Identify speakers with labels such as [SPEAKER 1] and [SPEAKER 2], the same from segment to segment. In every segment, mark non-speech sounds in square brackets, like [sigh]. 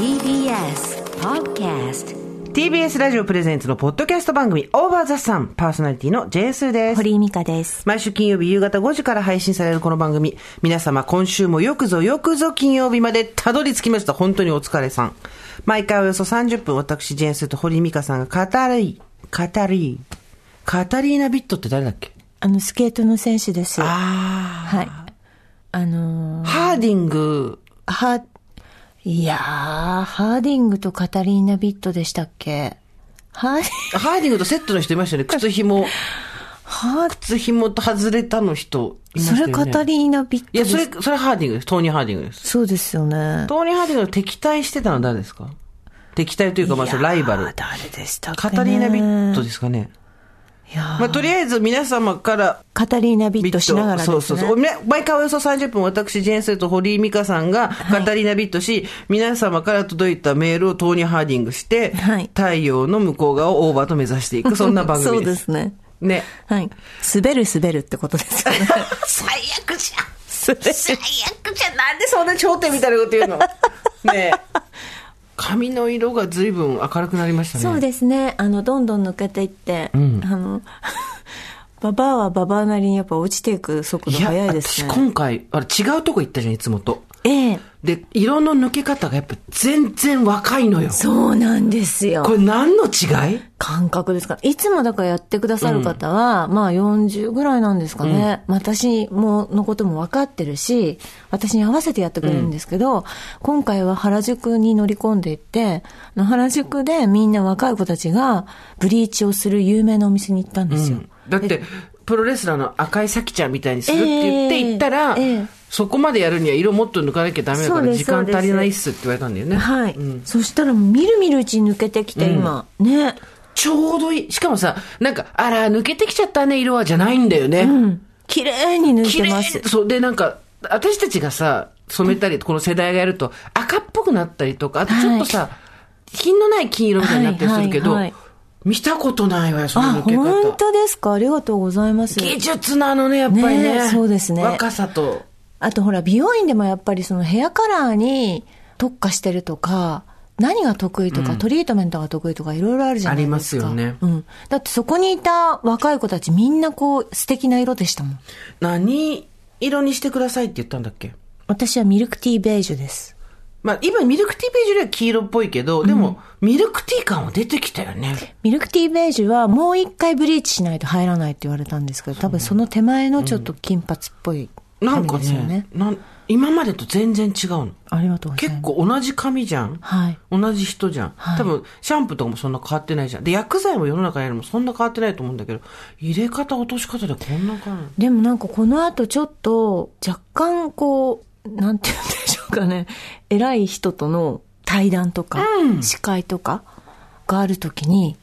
[SPEAKER 1] TBS Podcast
[SPEAKER 2] TBS ラジオプレゼンツのポッドキャスト番組オーバーザさんパーソナリティの j s です。
[SPEAKER 3] 堀井美香です。
[SPEAKER 2] 毎週金曜日夕方5時から配信されるこの番組。皆様今週もよくぞよくぞ金曜日までたどり着きました。本当にお疲れさん。毎回およそ30分私 j s と堀井美香さんが語り、語り、カタリーナ・ビットって誰だっけ？
[SPEAKER 3] あの、スケートの選手です。は
[SPEAKER 2] あ
[SPEAKER 3] い。あの
[SPEAKER 2] ー。ハーディング、
[SPEAKER 3] ー、は、いやー、ハーディングとカタリーナ・ビットでしたっけ？ハーディ
[SPEAKER 2] ハーディングとセットの人いましたよね。[laughs] 靴紐、
[SPEAKER 3] ハー
[SPEAKER 2] 靴紐と外れたの人いましたよね。
[SPEAKER 3] それカタリーナ・ビット
[SPEAKER 2] いや、それ、それハーディングです。トーニャ・ハーディングです。
[SPEAKER 3] そうですよね。
[SPEAKER 2] トーニャ・ハーディングの敵対してたのは誰ですか？敵対というか、まあ、ライバル。
[SPEAKER 3] 誰でしたっけ、ね、
[SPEAKER 2] カタリーナ・ビットですかね。まあ、とりあえず皆様から、
[SPEAKER 3] カタリーナ・ビットしながらですね。
[SPEAKER 2] そうそうそう。ね毎回およそ30分、私、ジェーンスーと堀井美香さんが、カタリーナビットし、皆様から届いたメールをトーニー・ハーディングして、
[SPEAKER 3] はい
[SPEAKER 2] 太陽の向こう側をオーバーと目指していく、そんな番組です。[laughs]
[SPEAKER 3] そうですね。
[SPEAKER 2] ね。
[SPEAKER 3] はい。滑る滑るってことですよね。[laughs]
[SPEAKER 2] 最悪じゃん。[laughs] 最悪じゃん。なんでそんな頂点みたいなこと言うの？ねえ。髪の色が随分明るくなりましたね。
[SPEAKER 3] そうですね。あの、どんどん抜けていって、
[SPEAKER 2] ん
[SPEAKER 3] あの、[laughs] ババアはババアなりにやっぱ落ちていく速度
[SPEAKER 2] いや、
[SPEAKER 3] 速いですね。
[SPEAKER 2] 私今回、あれ違うとこ行ったじゃん、いつもと。
[SPEAKER 3] ええ
[SPEAKER 2] で、色の抜け方がやっぱ全然若いのよ。
[SPEAKER 3] そうなんですよ
[SPEAKER 2] こ。れ何の違い？
[SPEAKER 3] 感覚ですか？いつもだからやってくださる方は、まあ40ぐらいなんですかね。私も、のことも分かってるし、私に合わせてやってくれるんですけど、今回は原宿に乗り込んでいって、原宿でみんな若い子たちがブリーチをする有名なお店に行ったんですよ。
[SPEAKER 2] だって、プロレスラーの赤井咲ちゃんみたいにするって言って
[SPEAKER 3] ええ
[SPEAKER 2] 行ったら、
[SPEAKER 3] ええ
[SPEAKER 2] そこまでやるには色もっと抜かなきゃダメだから時間足りないっすって言われたんだよね。
[SPEAKER 3] はい、
[SPEAKER 2] うん
[SPEAKER 3] そしたらみるみるうちに抜けてきて、今。ね。
[SPEAKER 2] ちょうどいい。しかもさ、なんか、あら、抜けてきちゃったね、色はじゃないんだよね。
[SPEAKER 3] うん。綺麗に抜い
[SPEAKER 2] 綺麗
[SPEAKER 3] てます。
[SPEAKER 2] そう。で、なんか、私たちがさ、染めたり、この世代がやると、赤っぽくなったりとか、あとちょっとさ、品のない金色みたいになったりするけど、
[SPEAKER 3] はいはいはい
[SPEAKER 2] 見たことないわよ、そ
[SPEAKER 3] あ、
[SPEAKER 2] の抜け
[SPEAKER 3] 本
[SPEAKER 2] 方。
[SPEAKER 3] 当ですか？ありがとうございます。
[SPEAKER 2] 技術なのね、やっぱりね。
[SPEAKER 3] ねそうですね
[SPEAKER 2] 若さと。
[SPEAKER 3] あとほら、美容院でもやっぱりそのヘアカラーに特化してるとか、何が得意とか、トリートメントが得意とかいろいろあるじゃないですか。
[SPEAKER 2] ありますよね
[SPEAKER 3] うん。だってそこにいた若い子たちみんなこう素敵な色でしたもん。
[SPEAKER 2] 何色にしてくださいって言ったんだっけ？
[SPEAKER 3] 私はミルクティーベージュです。
[SPEAKER 2] まあ、今、ミルクティーベージュよりは黄色っぽいけど、でも、ミルクティー感は出てきたよね。
[SPEAKER 3] ミルクティーベージュはもう一回ブリーチしないと入らないって言われたんですけど、多分その手前のちょっと金髪っぽい
[SPEAKER 2] なんか
[SPEAKER 3] ね。
[SPEAKER 2] ね、なん今までと全然違うの。
[SPEAKER 3] ありがとうございます。
[SPEAKER 2] 結構同じ髪じゃん。
[SPEAKER 3] はい。
[SPEAKER 2] 同じ人じゃん。
[SPEAKER 3] はい
[SPEAKER 2] 多分、シャンプーとかもそんな変わってないじゃん。で、薬剤も世の中にあるのもそんな変わってないと思うんだけど、入れ方、落とし方でこんな感
[SPEAKER 3] でもなんかこの後ちょっと若干こう、なんて言うんでしょうかね。偉い人との対談とか、司会とかがあるときに、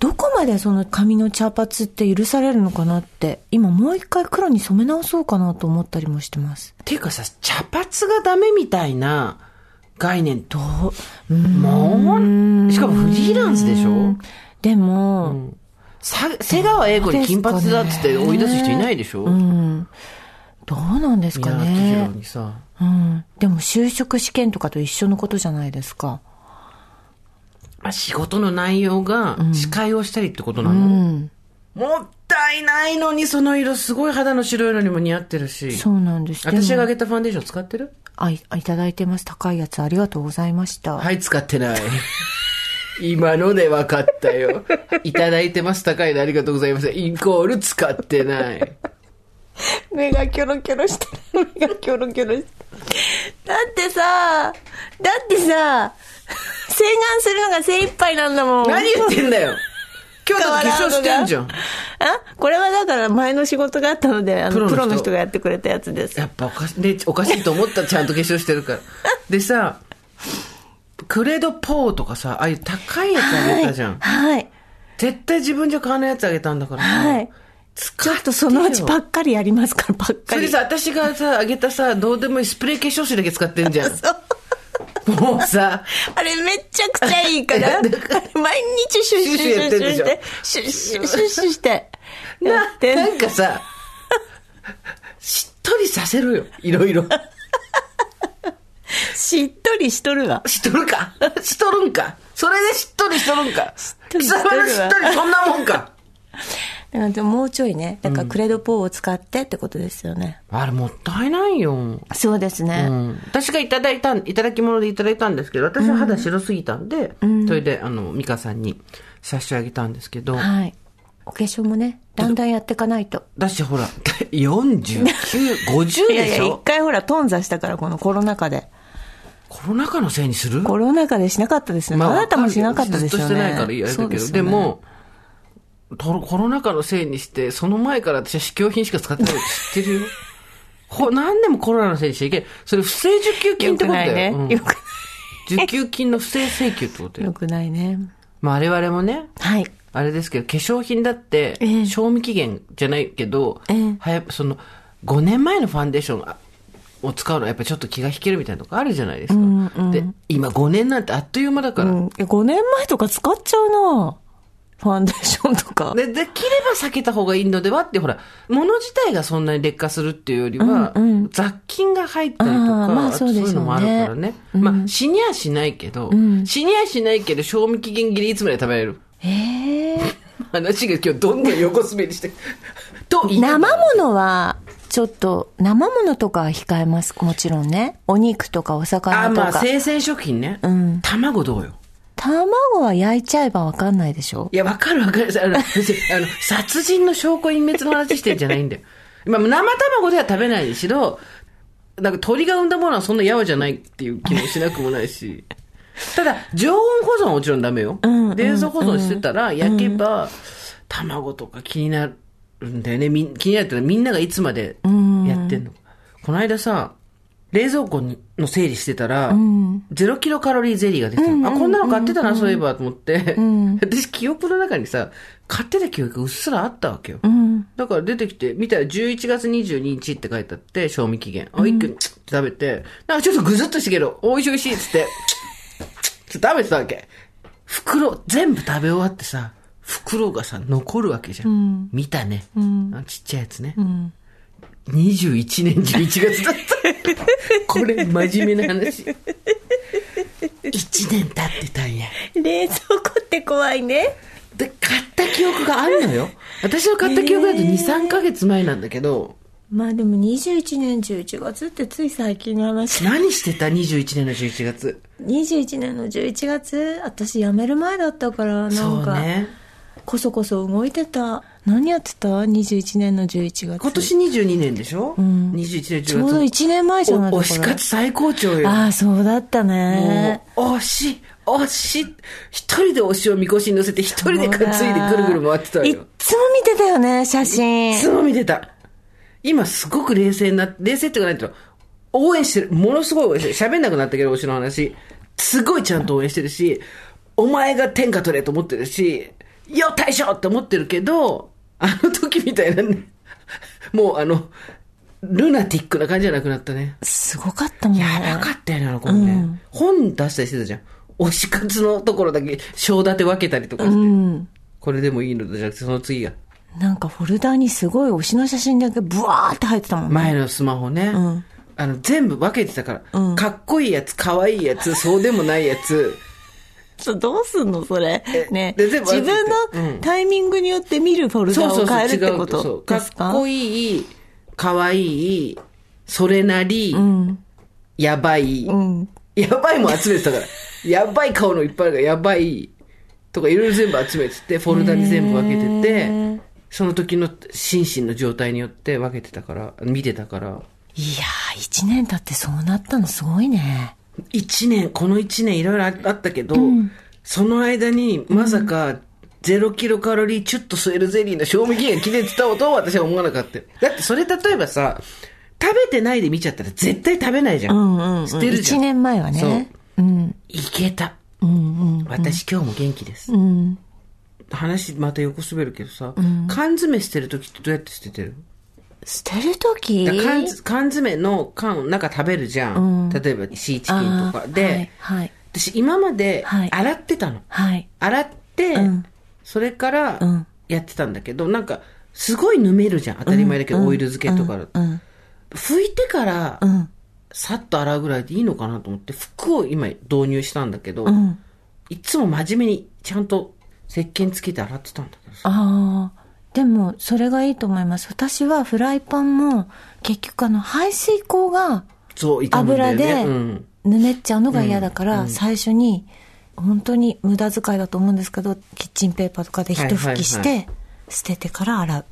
[SPEAKER 3] どこまでその髪の茶髪って許されるのかなって、今もう一回黒に染め直そうかなと思ったりもしてます。
[SPEAKER 2] じ。ていうかさ、茶髪がダメみたいな概念と、
[SPEAKER 3] う
[SPEAKER 2] もう、しかもフリーランスでしょ？
[SPEAKER 3] でも、
[SPEAKER 2] さ瀬川栄子に金髪だっつって追い出す人いないでしょ？
[SPEAKER 3] うん。どうなんですかね
[SPEAKER 2] 宏。にさ。
[SPEAKER 3] うん。でも就職試験とかと一緒のことじゃないですか。
[SPEAKER 2] まあ、仕事の内容が司会をしたりってことな
[SPEAKER 3] う
[SPEAKER 2] の、
[SPEAKER 3] ん。
[SPEAKER 2] もったいないのにその色すごい肌の白いのにも似合ってるし。
[SPEAKER 3] そうなんです。
[SPEAKER 2] 私があげたファンデーション使ってる？
[SPEAKER 3] あ、いいただいてます。高いやつありがとうございました。
[SPEAKER 2] はい、使ってない。[laughs] 今ので分かったよ。いただいてます。高いのありがとうございます。イコール使ってない。
[SPEAKER 3] 目がキョロキョロしてる。目がキョロキョロしてる。だってさ、だってさ、[laughs] 洗顔するのが精一杯なんだもん。
[SPEAKER 2] 何言ってんだよ。[laughs] 今日だって化粧してんじゃん。
[SPEAKER 3] あこれはだから前の仕事があったので、あの、
[SPEAKER 2] プロの人
[SPEAKER 3] がやってくれたやつです。
[SPEAKER 2] やっぱおかし,、ね、おかしいと思ったちゃんと化粧してるから。でさ、クレドポーとかさ、ああいう高いやつあげたじゃん。
[SPEAKER 3] はい。
[SPEAKER 2] 絶対自分じゃ買わないやつあげたんだからさ。
[SPEAKER 3] はい。ちょっとそのうちばっかりやりますから、ばっかり。
[SPEAKER 2] それでさ、私がさ、あげたさ、どうでもいいスプレー化粧水だけ使ってんじゃん。[laughs] もうさ、
[SPEAKER 3] あれめちゃくちゃいいから、[laughs] 毎日シュッシュッシュッシュッして、シュッシュッシュッシュして、や
[SPEAKER 2] な
[SPEAKER 3] って
[SPEAKER 2] なんかさ、しっとりさせろよ、いろいろ。
[SPEAKER 3] しっとりしとるわ。
[SPEAKER 2] しとるかしとるんかそれでしっとりしとるんか貴様のしっとりそんなもんか
[SPEAKER 3] だからでももうちょいね。だからクレドポーを使ってってことですよね。
[SPEAKER 2] あれもったいないよ。
[SPEAKER 3] そうですね。
[SPEAKER 2] うん、私がいただいた、いただき物でいただいたんですけど、私は肌白すぎたんで、それで、あの、ミカさんに差し上げたんですけど、
[SPEAKER 3] はい。お化粧もね、だんだんやっていかないと。
[SPEAKER 2] だしほら、[laughs] 49、50
[SPEAKER 3] いやいや、一
[SPEAKER 2] でしょ
[SPEAKER 3] 回ほら、頓挫したから、このコロナ禍で。
[SPEAKER 2] コロナ禍のせいにする？
[SPEAKER 3] コロナ禍でしなかったですね。あなたもしなかったですよね。
[SPEAKER 2] ずっとしてないからいいあれだけど、
[SPEAKER 3] ね
[SPEAKER 2] でも、とコロナ禍のせいにして、その前から私は試供品しか使ってないの知ってるよ。[laughs] ほ何でもコロナのせいにしちゃいけない。それ不正受給金ってことだよ。
[SPEAKER 3] よね。
[SPEAKER 2] うん
[SPEAKER 3] よく
[SPEAKER 2] 受給金の不正請求ってことよ。
[SPEAKER 3] よくないね。
[SPEAKER 2] まあ我々もね、
[SPEAKER 3] はい。
[SPEAKER 2] あれですけど、化粧品だって
[SPEAKER 3] ええ、
[SPEAKER 2] 賞味期限じゃないけど、
[SPEAKER 3] ええ
[SPEAKER 2] はやその、5年前のファンデーションあを使うのはやっぱりちょっと気が引けるみたいなとこあるじゃないですか。で、今5年なんてあっという間だから。
[SPEAKER 3] うん。え5年前とか使っちゃうなファンデーションとか。
[SPEAKER 2] で、できれば避けた方がいいのではって、ほら、物自体がそんなに劣化するっていうよりは、
[SPEAKER 3] うんうん
[SPEAKER 2] 雑菌が入ったりとか、
[SPEAKER 3] まあそうね
[SPEAKER 2] いうのもあるからね。まあ、死にはしないけど、死にはしないけど、賞味期限切れいつまで食べられる
[SPEAKER 3] ええ [laughs]
[SPEAKER 2] 話が今日どんどん横滑りして。[laughs] と言
[SPEAKER 3] 生
[SPEAKER 2] ら
[SPEAKER 3] 物は、ちょっと、生物とかは控えます。もちろんね。お肉とかお
[SPEAKER 2] あ、
[SPEAKER 3] 魚とか。
[SPEAKER 2] まあ、生鮮食品ね。
[SPEAKER 3] ん
[SPEAKER 2] 卵どうよ。
[SPEAKER 3] 卵は焼いちゃえばわかんないでしょ？
[SPEAKER 2] いや、わかるわかる。あの、あの、殺人の証拠隠滅の話してんじゃないんだよ。まあ、生卵では食べないにしろ、なんか鳥が産んだものはそんなやわじゃないっていう気もしなくもないし。ただ、常温保存はもちろんダメよ。
[SPEAKER 3] んうん
[SPEAKER 2] 冷蔵保存してたら、焼けば、卵とか気になるんだよね。気になるってみんながいつまでやってんの。この間さ、冷蔵庫にの整理してたら、ゼロキロカロリーゼリーが出てたの、あ、こんなの買ってたな、そういえば、と思って。[laughs] 私、記憶の中にさ、買ってた記憶がうっすらあったわけよ。だから出てきて、見たら11月22日って書いてあって、賞味期限。あ、一気に食べて、なんかちょっとぐずっとしてけど、おいしいおいしいっつって、ちょっと食べてたわけ。袋、全部食べ終わってさ、袋がさ、残るわけじゃん。見たね。あのちっちゃいやつね。21年11月だった。これ、真面目な話。1年経ってたんや。
[SPEAKER 3] 冷蔵庫って怖いね。
[SPEAKER 2] で、買った記憶があるのよ。私の買った記憶だと2、3ヶ月前なんだけど、
[SPEAKER 3] まあでも21年11月ってつい最近の話。
[SPEAKER 2] 何してた ?21 年の11月。
[SPEAKER 3] 21年の11月私辞める前だったから、な
[SPEAKER 2] そ
[SPEAKER 3] んか、
[SPEAKER 2] うね。
[SPEAKER 3] こそこそ動いてた。何やってた ?21 年の11月。
[SPEAKER 2] 今年22年でしょ、うん、?21 年11月。
[SPEAKER 3] ちょうど1年前じゃない
[SPEAKER 2] お推し活最高潮よ。
[SPEAKER 3] ああ、そうだったね。
[SPEAKER 2] もう、推し、推し、一人で推しをみこしに乗せて一人で担いでぐるぐる回ってたわ
[SPEAKER 3] い。つも見てたよね、写真。
[SPEAKER 2] いつも見てた。今すごく冷静にな冷静っていうかないと、応援してる。ものすごい応援してる。喋んなくなったけど、推しの話。すごいちゃんと応援してるし、お前が天下取れと思ってるし、よ、大将って思ってるけど、あの時みたいなね、もうあの、ルナティックな感じじゃなくなったね。
[SPEAKER 3] すごかったもんね。
[SPEAKER 2] やばかったよね、あの子ね。うん、本出したりしてたじゃん。推し活のところだけ、章立て分けたりとかして。うん、これでもいいのじゃなくて、その次が。
[SPEAKER 3] なんかフォルダにすごい推しの写真だけブワーって入ってたもんね。
[SPEAKER 2] 前のスマホね。うん、あの、全部分けてたから、うん、かっこいいやつ、かわいいやつ、そうでもないやつ。
[SPEAKER 3] どうすんのそれ？ね。自分のタイミングによって見るフォルダを変えるってことですか？
[SPEAKER 2] かっこいい、かわいい、それなり、うん、やばい、うん、やばいも集めてたから。[laughs] やばい顔のいっぱいあるから、やばい、とかいろいろ全部集めてて、フォルダに全部分けてて、その時の心身の状態によって分けてたから、見てたから。
[SPEAKER 3] いやー、一年経ってそうなったのすごいね。
[SPEAKER 2] 一年、この一年いろいろあったけど、うん、その間にまさか、ゼロキロカロリーチュッと吸えるゼリーの賞味期限切れてたとは私は思わなかった。だってそれ例えばさ、食べてないで見ちゃったら絶対食べないじゃん。
[SPEAKER 3] うんうん、うん、捨てるじゃん。1年前はね。
[SPEAKER 2] そう。うん。いけた。うんうん、うん、私今日も元気です。うん。話また横滑るけどさ、うん、缶詰捨てるときってどうやって捨ててる？
[SPEAKER 3] 捨てるとき
[SPEAKER 2] 缶缶詰の缶、なんか食べるじゃん。うん、例えばシーチキンとか。で、
[SPEAKER 3] はいはい、
[SPEAKER 2] 私今まで洗ってたの。
[SPEAKER 3] はい、
[SPEAKER 2] 洗って、うん、それからやってたんだけど、なんかすごいぬめるじゃん。当たり前だけど、オイル漬けとか。拭いてからさっと洗うぐらいでいいのかなと思って、服を今導入したんだけど、
[SPEAKER 3] ん
[SPEAKER 2] いつも真面目にちゃんと石鹸つけて洗ってたんだけどさ。
[SPEAKER 3] ああ。でも、それがいいと思います。私はフライパンも、結局あの、排水口が。油で
[SPEAKER 2] うん。
[SPEAKER 3] ぬめっちゃうのが嫌だから、最初に、本当に無駄遣いだと思うんですけど、キッチンペーパーとかで一拭きし
[SPEAKER 2] はい
[SPEAKER 3] て、捨ててから洗う。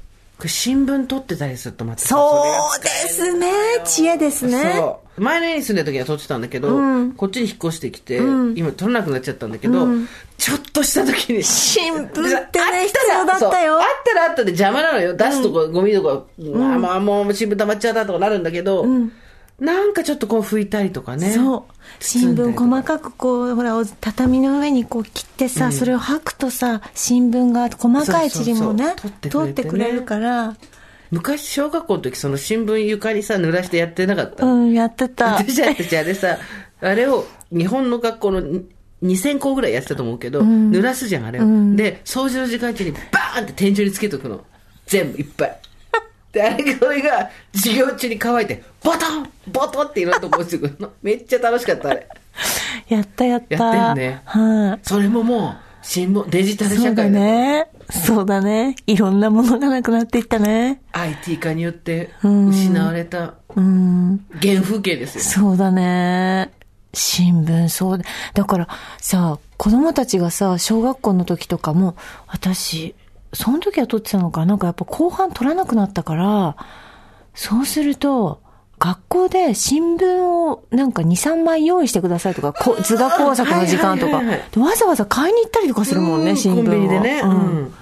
[SPEAKER 2] 新聞取ってたりするとまたさ
[SPEAKER 3] そうですね。知恵ですね。
[SPEAKER 2] そう。前の家に住んでる時は撮ってたんだけど、こっちに引っ越してきて、今撮らなくなっちゃったんだけど、ちょっとした時に。
[SPEAKER 3] 新聞ってね
[SPEAKER 2] であったら
[SPEAKER 3] 必要だったよ
[SPEAKER 2] あったらあったで邪魔なのよ。出すとこ、ゴミとか、あ、まあもう新聞溜まっちゃったとかなるんだけど、なんかちょっとこう拭いたりとかね。
[SPEAKER 3] そう。新聞細かくこう、ほら、お畳の上にこう切ってさ、それを吐くとさ、新聞が細かい塵もね
[SPEAKER 2] 取ってくれ
[SPEAKER 3] るから、
[SPEAKER 2] 昔小学校の時その新聞床にさ、濡らしてやってなかった？
[SPEAKER 3] うん、やってた。
[SPEAKER 2] 私たちあれさ、あれを日本の学校のに2000校ぐらいやってたと思うけど、濡らすじゃん、あれを。で、掃除の時間中にバーンって天井につけとくの。全部いっぱい。で、あれ、それが授業中に乾いて、ボトンボトンっていろんなとこ落ちてくるの。[laughs] めっちゃ楽しかった、あれ。
[SPEAKER 3] やったやった。
[SPEAKER 2] やったよね
[SPEAKER 3] はい、
[SPEAKER 2] それももう、新聞、デジタル社会だ
[SPEAKER 3] ね。そうだね。いろんなものがなくなっていったね。
[SPEAKER 2] IT 化によって失われた
[SPEAKER 3] うん。
[SPEAKER 2] 原風景ですよ。
[SPEAKER 3] そうだね。新聞、そうだ。だからさ、子供たちがさ、小学校の時とかも、私、その時は撮ってたのか、なんかやっぱ後半撮らなくなったから、そうすると、学校で新聞をなんか2、3枚用意してくださいとか、こ図画工作の時間とか、
[SPEAKER 2] はいはいはい
[SPEAKER 3] わざわざ買いに行ったりとかするもんね、
[SPEAKER 2] うん
[SPEAKER 3] 新聞を。
[SPEAKER 2] コンビニでね。
[SPEAKER 3] う
[SPEAKER 2] うんん。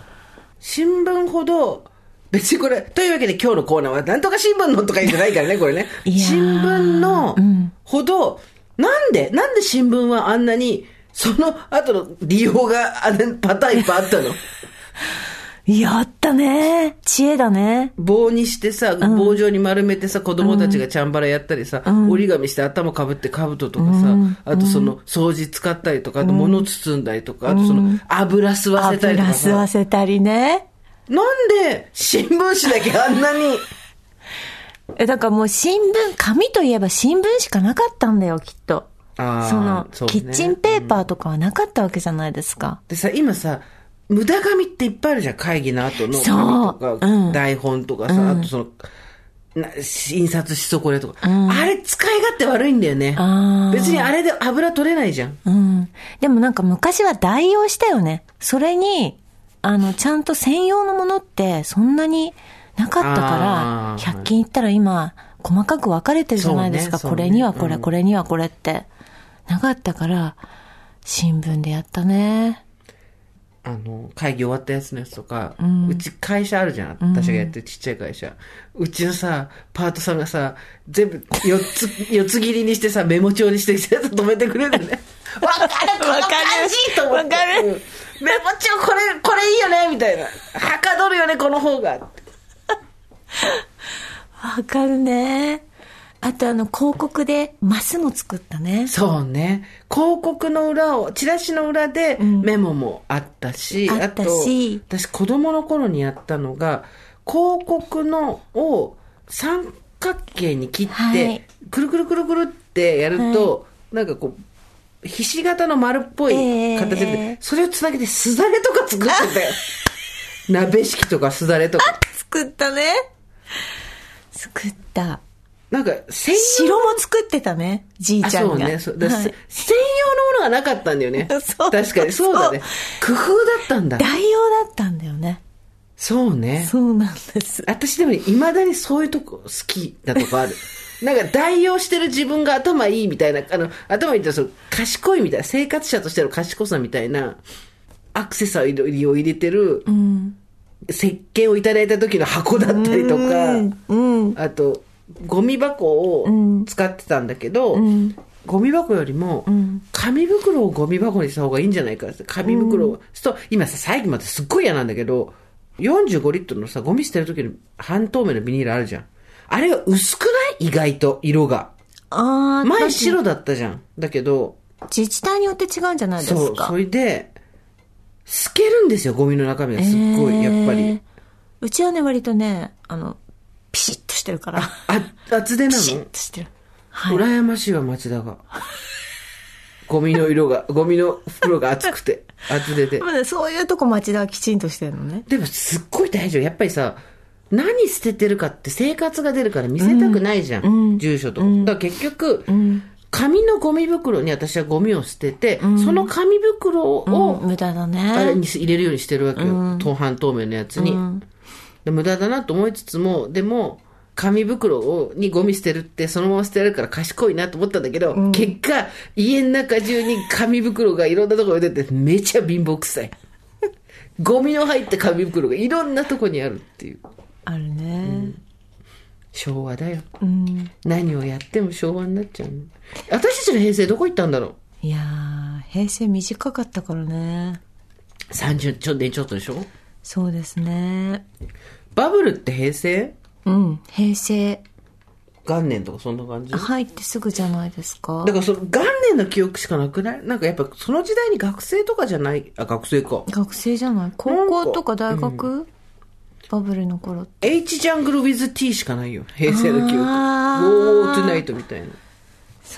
[SPEAKER 2] 新聞ほど、別にこれ、というわけで今日のコーナーは、なんとか新聞のとか言ってないからね、これね。新聞の
[SPEAKER 3] うん
[SPEAKER 2] ほど、なんで、なんで新聞はあんなに、その後の利用があのパターンいっぱいあったの？
[SPEAKER 3] やったね。知恵だね。
[SPEAKER 2] 棒にしてさ、棒状に丸めてさ、子供たちがチャンバラやったりさ、折り紙して頭かぶって兜とかさ、あとその掃除使ったりとか、あと物包んだりとか、あとその油吸わせたりと
[SPEAKER 3] 油
[SPEAKER 2] かさ。
[SPEAKER 3] 吸わせたりね。
[SPEAKER 2] なんで新聞紙だけあんなに、[laughs]
[SPEAKER 3] え、だからもう新聞、紙といえば新聞しかなかったんだよ、きっと。その
[SPEAKER 2] ね
[SPEAKER 3] キッチンペーパーとかはなかったわけじゃないですか。
[SPEAKER 2] でさ、今さ、無駄紙っていっぱいあるじゃん。会議の後の
[SPEAKER 3] そう
[SPEAKER 2] 紙とか、
[SPEAKER 3] うん
[SPEAKER 2] 台本とかさ、あとその、な印刷し損ねとか、あれ使い勝手悪いんだよね。別にあれで油取れないじゃん。
[SPEAKER 3] うん。でもなんか昔は代用したよね。それに、あの、ちゃんと専用のものってそんなになかったから
[SPEAKER 2] あ、ー
[SPEAKER 3] 100均行ったら今、細かく分かれてるじゃないですか。
[SPEAKER 2] そうね
[SPEAKER 3] これにはこれ、
[SPEAKER 2] うん
[SPEAKER 3] これにはこれって。なかったから、新聞でやったね。
[SPEAKER 2] あの、会議終わったやつのやつとか、うち会社あるじゃん。私がやってるちっちゃい会社。うちのさ、パートさんがさ、全部4つ、[laughs] 四つ切りにしてさ、メモ帳にしてきて止めてくれるね。[laughs] わかるこの感じと思って。
[SPEAKER 3] わかる
[SPEAKER 2] うんメモ帳これ、これいいよねみたいな。はかどるよね、この方が。
[SPEAKER 3] わかるね。あとあの、広告でマスも作ったね。
[SPEAKER 2] そうね。広告の裏を、チラシの裏でメモもあったし、
[SPEAKER 3] あったし
[SPEAKER 2] と、私子供の頃にやったのが、広告のを三角形に切って、
[SPEAKER 3] はい
[SPEAKER 2] くるくるくるくるってやると、なんかこう、ひし形の丸っぽい
[SPEAKER 3] ええ
[SPEAKER 2] 形で、それをつなげてすだれとか作ってたよ。鍋敷きとかすだれとか。
[SPEAKER 3] 作ったね。作った。
[SPEAKER 2] なんか、専用
[SPEAKER 3] 城も作ってたね、じい
[SPEAKER 2] あ、
[SPEAKER 3] ちゃんが。
[SPEAKER 2] そうね。そうだ
[SPEAKER 3] はい
[SPEAKER 2] せ専用のものがなかったんだよね。[laughs]
[SPEAKER 3] そう
[SPEAKER 2] 確かに、そうだね。工夫だったんだ。
[SPEAKER 3] 代用だったんだよね。
[SPEAKER 2] そうね。
[SPEAKER 3] そうなんです。
[SPEAKER 2] 私でも、未だにそういうとこ好きなとこある。[laughs] なんか代用してる自分が頭いいみたいな、あの、頭いいってその賢いみたいな、生活者としての賢さみたいな、アクセサリーを入れてる、
[SPEAKER 3] うん。
[SPEAKER 2] 石鹸をいただいた時の箱だったりとか、
[SPEAKER 3] うん。
[SPEAKER 2] あと、ゴミ箱を使ってたんだけど、ゴミ箱よりも、紙袋をゴミ箱にした方がいいんじゃないかって。紙袋を。すると、今さ、最近まですっごい嫌なんだけど、45リットルのさ、ゴミ捨てる時の半透明のビニールあるじゃん。あれが薄くない？意外と、色が。
[SPEAKER 3] ああ、
[SPEAKER 2] 前白だったじゃん。だけど、
[SPEAKER 3] 自治体によって違うんじゃないです
[SPEAKER 2] そう、
[SPEAKER 3] か。
[SPEAKER 2] それで、透けるんですよ、ゴミの中身がすっごい、やっぱり
[SPEAKER 3] えー。うちはね、割とね、あの、ピシッとしてるから。
[SPEAKER 2] あ、厚手な
[SPEAKER 3] ピシッ
[SPEAKER 2] の
[SPEAKER 3] としてる。はい
[SPEAKER 2] 羨ましいわ、町田が。ゴミの色が、ゴミの袋が熱くて、厚手で。
[SPEAKER 3] まあそういうとこ町田はきちんとしてるのね。
[SPEAKER 2] でもすっごい大丈夫。やっぱりさ、何捨ててるかって生活が出るから見せたくないじゃん。住所とか。だから結局、紙のゴミ袋に私はゴミを捨てて、その紙袋を、
[SPEAKER 3] 無駄だ
[SPEAKER 2] あれ
[SPEAKER 3] ね。
[SPEAKER 2] に入れるようにしてるわけよ。当半透明のやつに。で無駄だなと思いつつも、でも、紙袋をにゴミ捨てるってそのまま捨てられるから賢いなと思ったんだけど、結果、家の中中に紙袋がいろんなところに出てめちゃ貧乏くさい。ゴミの入った紙袋がいろんなとこにあるっていう。
[SPEAKER 3] あるね。
[SPEAKER 2] 昭和だよ。
[SPEAKER 3] うん。
[SPEAKER 2] 何をやっても昭和になっちゃうの。私たちの平成どこ行ったんだろう？
[SPEAKER 3] いやー、平成短かったからね。
[SPEAKER 2] ?30 ちょ年ちょっとでしょ？
[SPEAKER 3] そうですね。
[SPEAKER 2] バブルって平成？
[SPEAKER 3] うん。平成
[SPEAKER 2] 元年とかそんな感じ？だ
[SPEAKER 3] 入ってすぐじゃないですか。
[SPEAKER 2] からその元年の記憶しかなくない？なんかやっぱその時代に学生とかじゃない、あ、学生か。
[SPEAKER 3] 学生じゃない？高校とか大学、バブルの頃って。
[SPEAKER 2] H ジャングル with T しかないよ。平成の記憶。
[SPEAKER 3] あ
[SPEAKER 2] Go
[SPEAKER 3] ー
[SPEAKER 2] tonight みたいな。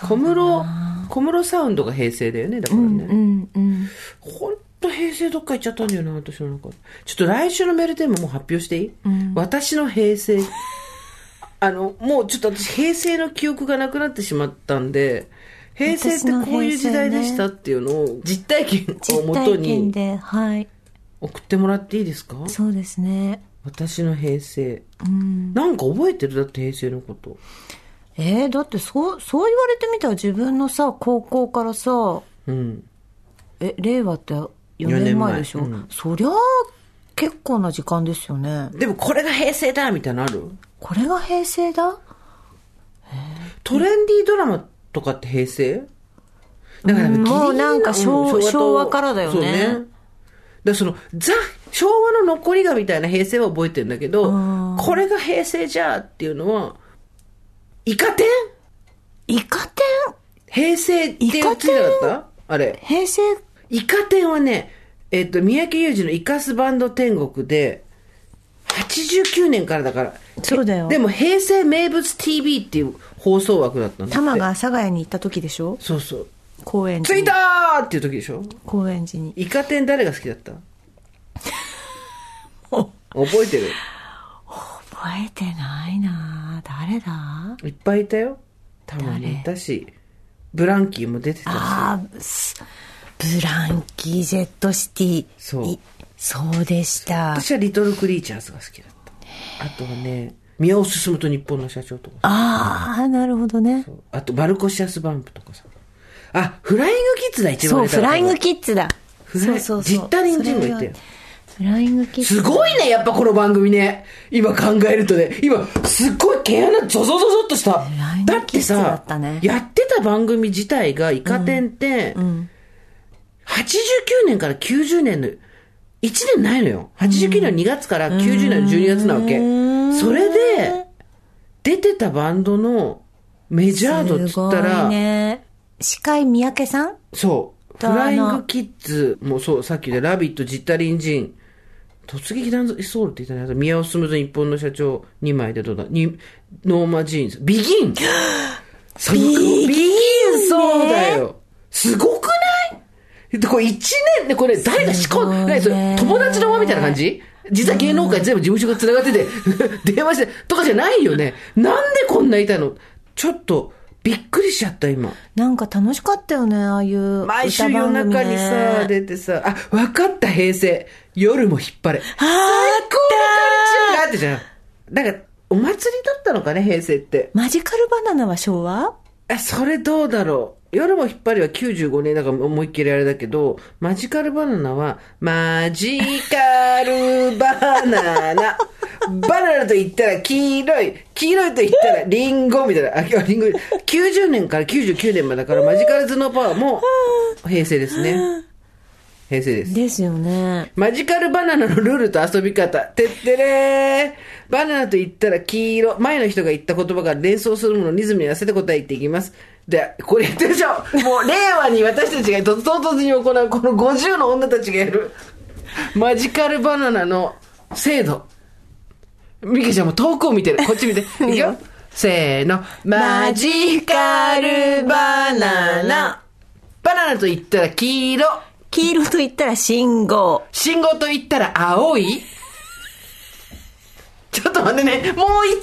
[SPEAKER 2] 小室、小室サウンドが平成だよね、だからね。
[SPEAKER 3] うんうん。
[SPEAKER 2] ほんと平成どっか行っちゃったんだよな、私の中で。ちょっと来週のメールテーマもう発表していい、私の平成。[laughs] あの、もうちょっと私平成の記憶がなくなってしまったんで、平成ってこういう時代でしたっていうのを実体験を
[SPEAKER 3] 実
[SPEAKER 2] もとに。送ってもらっていいですか？
[SPEAKER 3] そうですね。
[SPEAKER 2] 私の平成。
[SPEAKER 3] うん。
[SPEAKER 2] なんか覚えてる？だって平成のこと。
[SPEAKER 3] えー、だってそう、そう言われてみたら自分のさ、高校からさ、
[SPEAKER 2] うん。
[SPEAKER 3] え、令和って4
[SPEAKER 2] 4年前
[SPEAKER 3] でしょ、
[SPEAKER 2] うん。
[SPEAKER 3] そりゃあ、結構な時間ですよね。
[SPEAKER 2] でもこれが平成だみたいなのある？
[SPEAKER 3] これが平成だ？
[SPEAKER 2] トレンディードラマとかって平成？だから
[SPEAKER 3] うん
[SPEAKER 2] ギリギリ
[SPEAKER 3] もうなんか昭昭和からだよね。
[SPEAKER 2] そうね。だその、ザ、昭和の残りがみたいな平成は覚えてるんだけど、これが平成じゃっていうのは、イカ天？
[SPEAKER 3] イカ天？
[SPEAKER 2] 平成って言ってなかった？あれ。
[SPEAKER 3] 平成
[SPEAKER 2] イカ天はね、えっと、三宅裕二のイカスバンド天国で、89年からだから。
[SPEAKER 3] そうだよ
[SPEAKER 2] でも、平成名物 TV っていう放送枠だったんだ。
[SPEAKER 3] 玉が阿佐ヶ谷に行った時でしょ？
[SPEAKER 2] そうそう。
[SPEAKER 3] 高円寺に
[SPEAKER 2] 着いたーっていう時でしょ？
[SPEAKER 3] 高円寺に
[SPEAKER 2] イカ天誰が好きだった？覚えてる？
[SPEAKER 3] 覚えてないな誰だ？
[SPEAKER 2] いっぱいいたよ。たまにいたし、ブランキーも出てたし。
[SPEAKER 3] ああすブランキー・ジェット・シティ。
[SPEAKER 2] そう。
[SPEAKER 3] いそうでした。
[SPEAKER 2] 私はリトルクリーチャーズが好きだった。あとはね、宮尾進と日本の社長とかさ。
[SPEAKER 3] ああなるほどね。
[SPEAKER 2] あとバルコシアスバンプとかさ。あ、フライングキッズだ、一番
[SPEAKER 3] そうフライングキッズだ。
[SPEAKER 2] フライ
[SPEAKER 3] そうそうそう。
[SPEAKER 2] ジッタリンジンもいたよ
[SPEAKER 3] フライングキッズ。
[SPEAKER 2] すごいね、やっぱこの番組ね。今考えるとね。今、すっごい毛穴ゾゾゾゾっとした。
[SPEAKER 3] ライン
[SPEAKER 2] だって
[SPEAKER 3] キッズだ
[SPEAKER 2] さ
[SPEAKER 3] ったね、
[SPEAKER 2] やってた番組自体がイカ天って、89年から90年の、1年ないのよ。89年の2月から90年の12月なわけ。それで、出てたバンドのメジャー度っつったら、
[SPEAKER 3] ね司会三宅さん？
[SPEAKER 2] そう。フライングキッズもそう、さっきでラビット、ジッタリンジン、突撃ダンスソウルって言ったね。宮尾進と日本の社長2枚でどうだにノーマジーンズ。ビギン [gasps]
[SPEAKER 3] ビギン
[SPEAKER 2] ビギンそうだよ。すごくでこれ1年でこれ誰が仕込ん
[SPEAKER 3] すごいね
[SPEAKER 2] 何それ友達の輪みたいな感じ？実は芸能界全部事務所が繋がってて、[laughs] 電話して、とかじゃないよね。なんでこんないたの？ちょっと、びっくりしちゃった、今。
[SPEAKER 3] なんか楽しかったよねああいう
[SPEAKER 2] 毎週夜中にさ、出てさ、あ、わかった、平成。夜も引っ張れ。
[SPEAKER 3] あ
[SPEAKER 2] 最高のカルチャーがあってじゃん。だから、お祭りだったのかね、平成って。
[SPEAKER 3] マジカルバナナは昭和？
[SPEAKER 2] あ、それどうだろう。夜も引っ張りは95年だから思いっきりあれだけど、マジカルバナナは、マジカルバナナ。[laughs] バナナと言ったら黄色い。黄色いと言ったらリンゴみたいな。あ、リンゴ。90年から99年までだから、マジカル頭脳パワーも平成ですね。平成です。
[SPEAKER 3] ですよね
[SPEAKER 2] マジカルバナナのルールと遊び方。てってれー。バナナと言ったら黄色。前の人が言った言葉が連想するものをリズムに合わせて答えていきます。で、これ言ってるでしょもう令和に私たちがと唐突に行うこの50の女たちがやるマジカルバナナの精度。ミケちゃんも遠くを見てる。こっち見て。[laughs] いくよ。せーの。マジカルバナナ。バナナと言ったら黄色。
[SPEAKER 3] 黄色と言ったら信号。
[SPEAKER 2] 信号と言ったら青い？ちょっと待ってね。もう一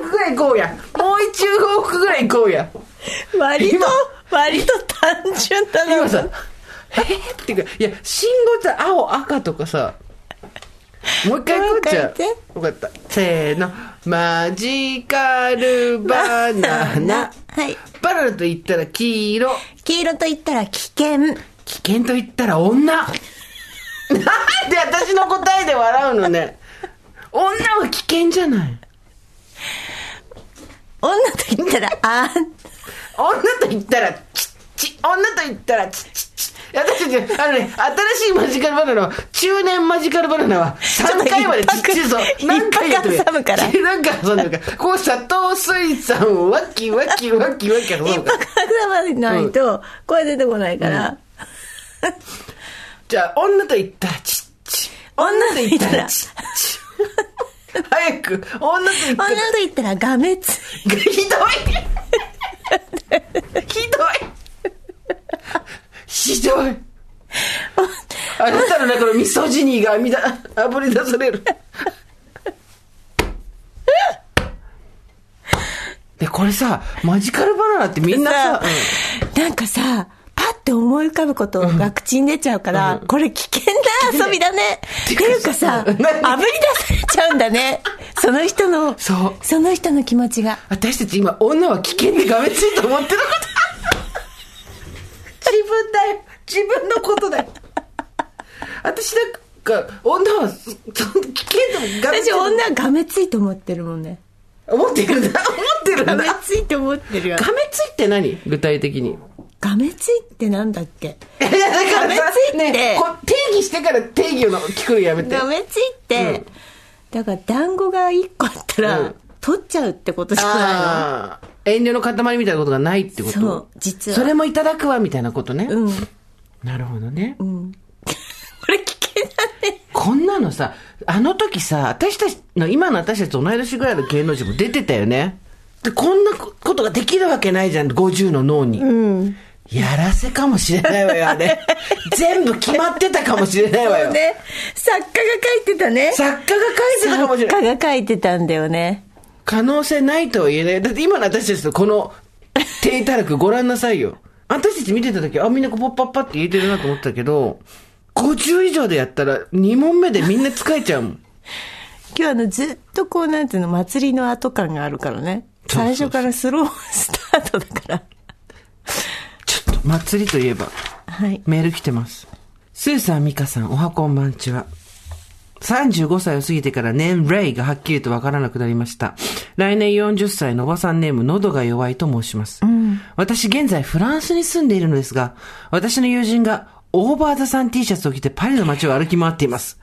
[SPEAKER 2] 往復ぐらい行こうや。もう一往復ぐらい行こうや。
[SPEAKER 3] 割と
[SPEAKER 2] 今、
[SPEAKER 3] 割と単純だな。
[SPEAKER 2] 今さ、えー、っていうか、いや、信号って青、赤とかさ、もう一回行こうじゃ
[SPEAKER 3] もう。
[SPEAKER 2] よかった。せーの。マジカルバナナ。
[SPEAKER 3] はい。
[SPEAKER 2] バナナと言ったら黄色。
[SPEAKER 3] 黄色と言ったら危険。
[SPEAKER 2] 危険と言ったら女。なんで私の答えで笑うのね。女は危険じゃない。
[SPEAKER 3] 女と言ったらあん。
[SPEAKER 2] 女と言ったら、チッチ。女と言ったら、チッチッチ。私たち、あのね、新しいマジカルバナナは、中年マジカルバナナは、3回までちっちぞ。何回やってる何回 [laughs] 挟んでるから。こう、砂糖水産、ワッキワッキワッキワッキ挟
[SPEAKER 3] 一
[SPEAKER 2] むから
[SPEAKER 3] 泊。挟まないと、声出てこないから。
[SPEAKER 2] じゃあ、女と言ったら、チッチ。女と言ったら、チッチ。早く、女と言ったら、
[SPEAKER 3] 女と言ったらがめつ。[laughs]
[SPEAKER 2] ひどいひどい。ひどい。あなたの中のミソジニーがあみだ、あぶり出される。で、これさ、マジカルバナナってみんなさ、
[SPEAKER 3] なんかさ、パッて思い浮かぶことが口に出ちゃうから、これ危険な遊びだね。っていうかさ、[laughs] あぶり出されちゃうんだね。その人の、
[SPEAKER 2] そう
[SPEAKER 3] その人の気持ちが。
[SPEAKER 2] 私たち今、女は危険でがめついと思ってなかった。自分だよ。自分のことだよ。私なんか、女は、そその危険でもがめつい
[SPEAKER 3] 私女はがめついと思ってるもんね。
[SPEAKER 2] 思ってるんだ。思ってるんだ。
[SPEAKER 3] がめ
[SPEAKER 2] が
[SPEAKER 3] ついと思ってるよ。
[SPEAKER 2] めついって何？具体的に。
[SPEAKER 3] がめついってなんだっけ？
[SPEAKER 2] だから
[SPEAKER 3] がめ
[SPEAKER 2] さ
[SPEAKER 3] ついって
[SPEAKER 2] ね定義してから定義を聞くのやめて。
[SPEAKER 3] がめついって、だから団子が1個あったら、
[SPEAKER 2] うん
[SPEAKER 3] 取っちゃうってことじゃな
[SPEAKER 2] ああ。遠慮の塊みたいなことがないってこと？
[SPEAKER 3] そう実は
[SPEAKER 2] それもいただくわ、みたいなことね。
[SPEAKER 3] いのうん。
[SPEAKER 2] なるほどね。
[SPEAKER 3] うん。[laughs] これ危険だね。
[SPEAKER 2] こんなのさ、あの時さ、私たちの、今の私たちと同い年ぐらいの芸能人も出てたよね。で、こんなことができるわけないじゃん、50の脳に。
[SPEAKER 3] うん。
[SPEAKER 2] やらせかもしれないわよ、あれ。[laughs] 全部決まってたかもしれないわよ。
[SPEAKER 3] ね、作家が書いてたね。
[SPEAKER 2] 作家が書いてたかもしれない。
[SPEAKER 3] 作家が書いてたんだよね。
[SPEAKER 2] 可能性ないとは言えない。だって今の私たちとこの [laughs] 低たらくご覧なさいよ。私たち見てた時、あ、みんなこうパッパッパって言えてるなと思ったけど、50以上でやったら2問目でみんな使えちゃうもん。
[SPEAKER 3] 今日あの、ずっとこう、なんていうの、祭りの後感があるからね。最初からスロースタートだから。
[SPEAKER 2] 祭りといえば、
[SPEAKER 3] はい。
[SPEAKER 2] メール来てます。スーさん、ミカさん、おはこんばんちは。35歳を過ぎてから年齢がはっきりとわからなくなりました。来年40歳のおばさんネーム、喉が弱いと申します。私現在フランスに住んでいるのですが、私の友人がオーバーザさん T シャツを着てパリの街を歩き回っています。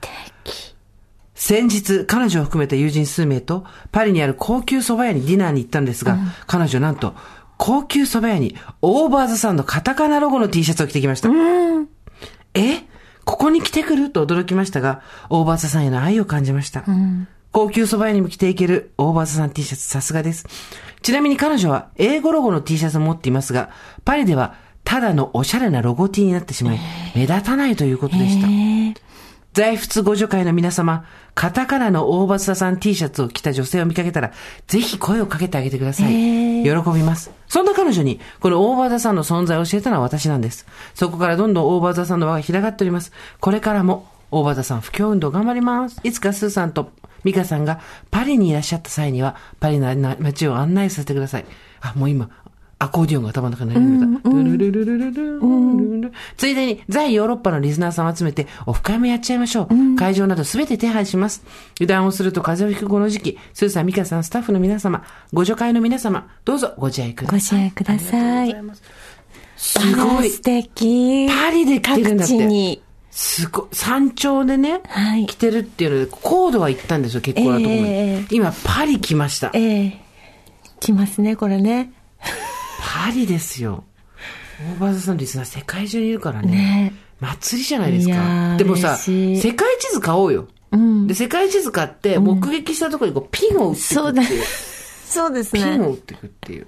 [SPEAKER 2] 先日、彼女を含めた友人数名と、パリにある高級蕎麦屋にディナーに行ったんですが、彼女なんと、高級蕎麦屋に、オーバーザさんのカタカナロゴの T シャツを着てきました。え？ここに来てくる？と驚きましたが、オーバーザさんへの愛を感じました。高級蕎麦屋にも着ていけるオーバーザさん T シャツさすがです。ちなみに彼女は英語ロゴの T シャツを持っていますが、パリではただのおしゃれなロゴ T になってしまい、目立たないということでした。在仏ご助会の皆様、カタカナの大バスタさん T シャツを着た女性を見かけたら、ぜひ声をかけてあげてください。喜びます。そんな彼女に、このオーバーザサンの存在を教えたのは私なんです。そこからどんどんオーバーザサンの輪が広がっております。これからも、オーバーザサン布教運動頑張ります。いつかスーさんとミカさんがパリにいらっしゃった際には、パリの街を案内させてください。あ、もう今、アコーディオンが頭の中に鳴りました。ルルルルルルルルルついでに、在ヨーロッパのリスナーさんを集めて、オフ会もやっちゃいましょう。会場などすべて手配します。油断をすると風邪をひくこの時期、スーさん、ミカさん、スタッフの皆様、ご助会の皆様、どうぞご自愛ください。
[SPEAKER 3] ご自愛ください。
[SPEAKER 2] すごい
[SPEAKER 3] 素。敵。
[SPEAKER 2] パリで着てるんだって
[SPEAKER 3] 各地に。
[SPEAKER 2] すごい。山頂でね、
[SPEAKER 3] はい
[SPEAKER 2] 着てるっていうので、高度は行ったんですよ、結構なところまで。
[SPEAKER 3] ええ
[SPEAKER 2] 今、パリ来ました。
[SPEAKER 3] ええ来ますね、これね。
[SPEAKER 2] パリですよ。オーバーザさんのリスナー世界中にいるからね。
[SPEAKER 3] ね
[SPEAKER 2] 祭りじゃないですか。
[SPEAKER 3] ー
[SPEAKER 2] でもさ、世界地図買おうよ。
[SPEAKER 3] うん
[SPEAKER 2] で、世界地図買って、目撃したところにこうピンを打っていくっていう。
[SPEAKER 3] そうです
[SPEAKER 2] ピン
[SPEAKER 3] ね。
[SPEAKER 2] を打っていくっていう。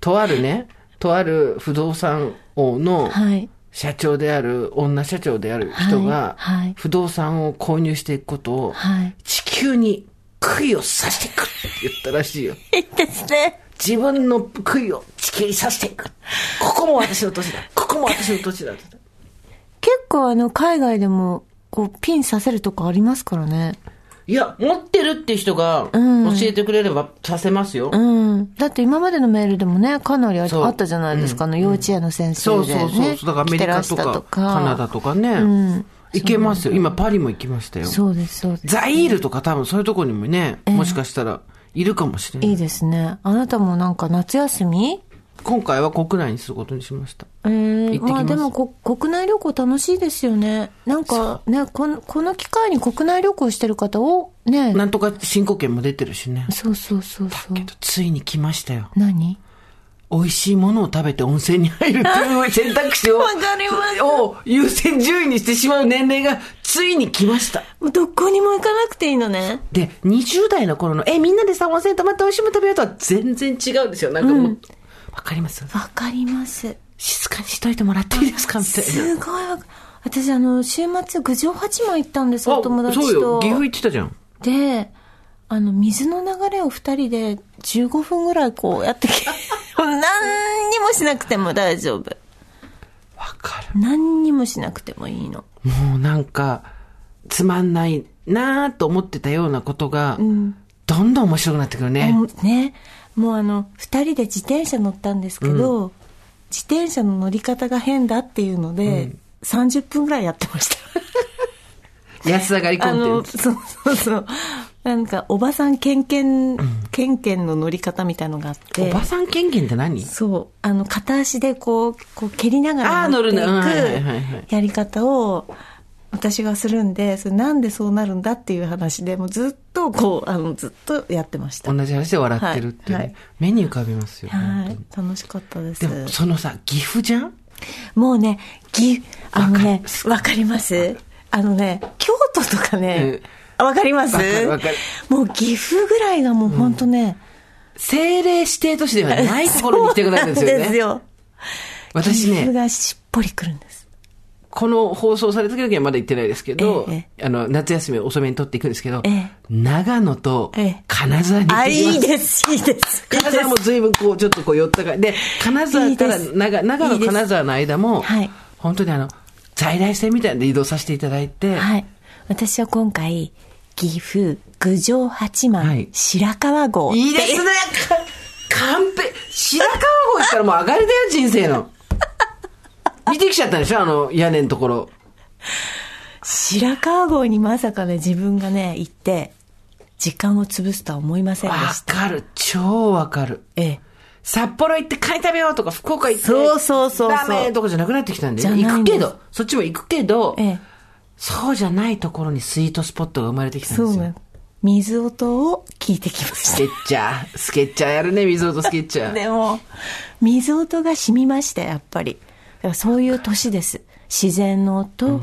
[SPEAKER 2] とあるね、とある不動産王の
[SPEAKER 3] はい。
[SPEAKER 2] 社長である、女社長である人が不動産を購入していくことを、
[SPEAKER 3] はい。
[SPEAKER 2] 地球に杭を刺していくって言ったらしいよ。[laughs]
[SPEAKER 3] いいですね。
[SPEAKER 2] 自分の杭を地球に刺していく。ここも私の土地だ。[laughs] ここも私の土地だ。
[SPEAKER 3] 結構あの、海外でも、こう、ピンさせるとこありますからね。
[SPEAKER 2] いや、持ってるって人が
[SPEAKER 3] うん
[SPEAKER 2] 教えてくれればさせますよ。
[SPEAKER 3] うん。だって今までのメールでもね、かなりあったじゃないですか。あの、幼稚園の先
[SPEAKER 2] そう
[SPEAKER 3] 生で、ね。
[SPEAKER 2] そうそう。だからアメリカと
[SPEAKER 3] 来てらした
[SPEAKER 2] かカナダとかね。
[SPEAKER 3] うん。
[SPEAKER 2] 行けますよ。今パリも行きましたよ。
[SPEAKER 3] そうです、そうです。
[SPEAKER 2] ザイールとか多分そういうところにもね、もしかしたらいるかもしれない。
[SPEAKER 3] いいですね。あなたもなんか夏休み？
[SPEAKER 2] 今回は国内にすることにしました。
[SPEAKER 3] えー、
[SPEAKER 2] 行ってきます
[SPEAKER 3] まあでもこ国内旅行楽しいですよね。なんかね、このこの機会に国内旅行してる方を、ね。
[SPEAKER 2] なんとか申告券も出てるしね。
[SPEAKER 3] そうそうそうそう
[SPEAKER 2] け。ど、ついに来ましたよ。
[SPEAKER 3] 何？
[SPEAKER 2] 美味しいものを食べて温泉に入るっていう選択肢を、[laughs]
[SPEAKER 3] わかります
[SPEAKER 2] を優先順位にしてしまう年齢がついに来ました。
[SPEAKER 3] もうどこにも行かなくていいのね。
[SPEAKER 2] で、20代の頃の、え、みんなでさ、温泉泊まって美味しいもの食べようとは全然違うんですよ。なんかもう、わ、かります？
[SPEAKER 3] わかります。
[SPEAKER 2] 静かにしといてもらっていいですか？みたいな。
[SPEAKER 3] すごいわか私あの、週末、郡上八幡行ったんですよ、お友達と。
[SPEAKER 2] そうよ。岐阜行ってたじゃん。
[SPEAKER 3] で、あの、水の流れを二人で15分ぐらいこうやってき、[laughs] 何にもしなくても大丈夫。
[SPEAKER 2] わかる。
[SPEAKER 3] 何にもしなくてもいいの。
[SPEAKER 2] もうなんか、つまんないなぁと思ってたようなことが、どんどん面白くなってくるね。
[SPEAKER 3] もうね、もうあの、二人で自転車乗ったんですけど、自転車の乗り方が変だっていうので、30分ぐらいやってました。
[SPEAKER 2] 安上がりコンテンツ。
[SPEAKER 3] そうそうそう。なんか、おばさんケンケン、ケンケンの乗り方みたいのがあって。
[SPEAKER 2] おばさん権限って何？
[SPEAKER 3] そう。あの、片足でこう、こう蹴りながら乗っていくやり方を、私がするんで、それなんでそうなるんだっていう話で、もうずっとこう、あの、ずっとやってました。
[SPEAKER 2] 同じ話で笑ってるっていうね、
[SPEAKER 3] はいはい
[SPEAKER 2] 目に浮かびますよ。
[SPEAKER 3] はい。楽しかったです。
[SPEAKER 2] でも、そのさ、岐阜じゃん？
[SPEAKER 3] もうね、ぎ、あのね
[SPEAKER 2] わか、
[SPEAKER 3] わかりますあのね、京都とかね、わかりますもう岐阜ぐらいがもう本当ね、
[SPEAKER 2] 政令指定都市ではないところに来てくれるんですよ
[SPEAKER 3] そうなんです
[SPEAKER 2] ね。
[SPEAKER 3] よ。
[SPEAKER 2] 私
[SPEAKER 3] 岐阜
[SPEAKER 2] ね、
[SPEAKER 3] がしっぽりくるんです。
[SPEAKER 2] この放送された時はまだ行ってないですけど、
[SPEAKER 3] え
[SPEAKER 2] あの、夏休み遅めに取っていくんですけど、
[SPEAKER 3] ええ
[SPEAKER 2] 長野と
[SPEAKER 3] ええ
[SPEAKER 2] 金沢に行っ
[SPEAKER 3] あ、
[SPEAKER 2] てきます。
[SPEAKER 3] いいです、いいです。
[SPEAKER 2] 金沢も随分こう、ちょっとこう寄ったから。で、金沢から長長野金沢の間も、
[SPEAKER 3] はい
[SPEAKER 2] 本当にあの、在来線みたいなんで移動させていただいて、
[SPEAKER 3] はい。私は今回、岐阜、郡上八幡、
[SPEAKER 2] はい
[SPEAKER 3] 白川郷。
[SPEAKER 2] いいですねか完璧白川郷行ったらもう上がりだよ、人生の。[laughs] 見てきちゃったんでしょ？あの屋根のところ。
[SPEAKER 3] 白川郷にまさかね、自分がね、行って、時間を潰すとは思いませんで
[SPEAKER 2] わ
[SPEAKER 3] した。
[SPEAKER 2] かる。超わかる。
[SPEAKER 3] ええ。
[SPEAKER 2] 札幌行ってカニ食べようとか、福岡行って。
[SPEAKER 3] そうそうそうそう
[SPEAKER 2] ダメとかじゃなくなってきたんで、行くけど、そっちも行くけど、
[SPEAKER 3] ええ。
[SPEAKER 2] そうじゃないところにスイートスポットが生まれてきたんですよ。
[SPEAKER 3] 水音を聞いてきまし
[SPEAKER 2] スケッチャー。スケッチャーやるね、水音スケッチャ
[SPEAKER 3] た。
[SPEAKER 2] ー。
[SPEAKER 3] でも、水音が染みました、やっぱり。だからそういう年です。自然の音、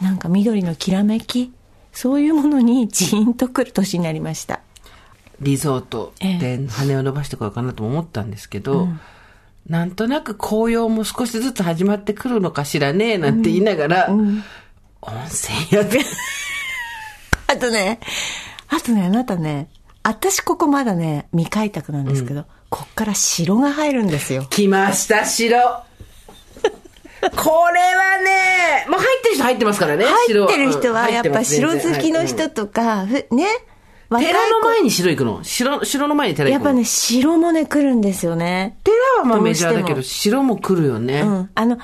[SPEAKER 3] なんか緑のきらめき、そういうものにジーンとくる年になりました。
[SPEAKER 2] リゾートで羽を伸ばしてこようかなとも思ったんですけど、なんとなく紅葉も少しずつ始まってくるのかしらね、なんて言いながら、温泉やって、[laughs]
[SPEAKER 3] あとね、あとね、あなたね、私ここまだね、未開拓なんですけど、こっから城が入るんですよ。
[SPEAKER 2] 来ました、城。[laughs] これはね、もう入ってる人入ってますからね、
[SPEAKER 3] 入ってる人は、
[SPEAKER 2] うん
[SPEAKER 3] やっぱ城好きの。人とか、ふね、
[SPEAKER 2] 寺の
[SPEAKER 3] 子
[SPEAKER 2] 前に城行くの？城、城の前に寺行くの？
[SPEAKER 3] やっぱね、城もね、来るんですよね。
[SPEAKER 2] 寺はまあメジャーだけど、城も来るよね。
[SPEAKER 3] うん。あの、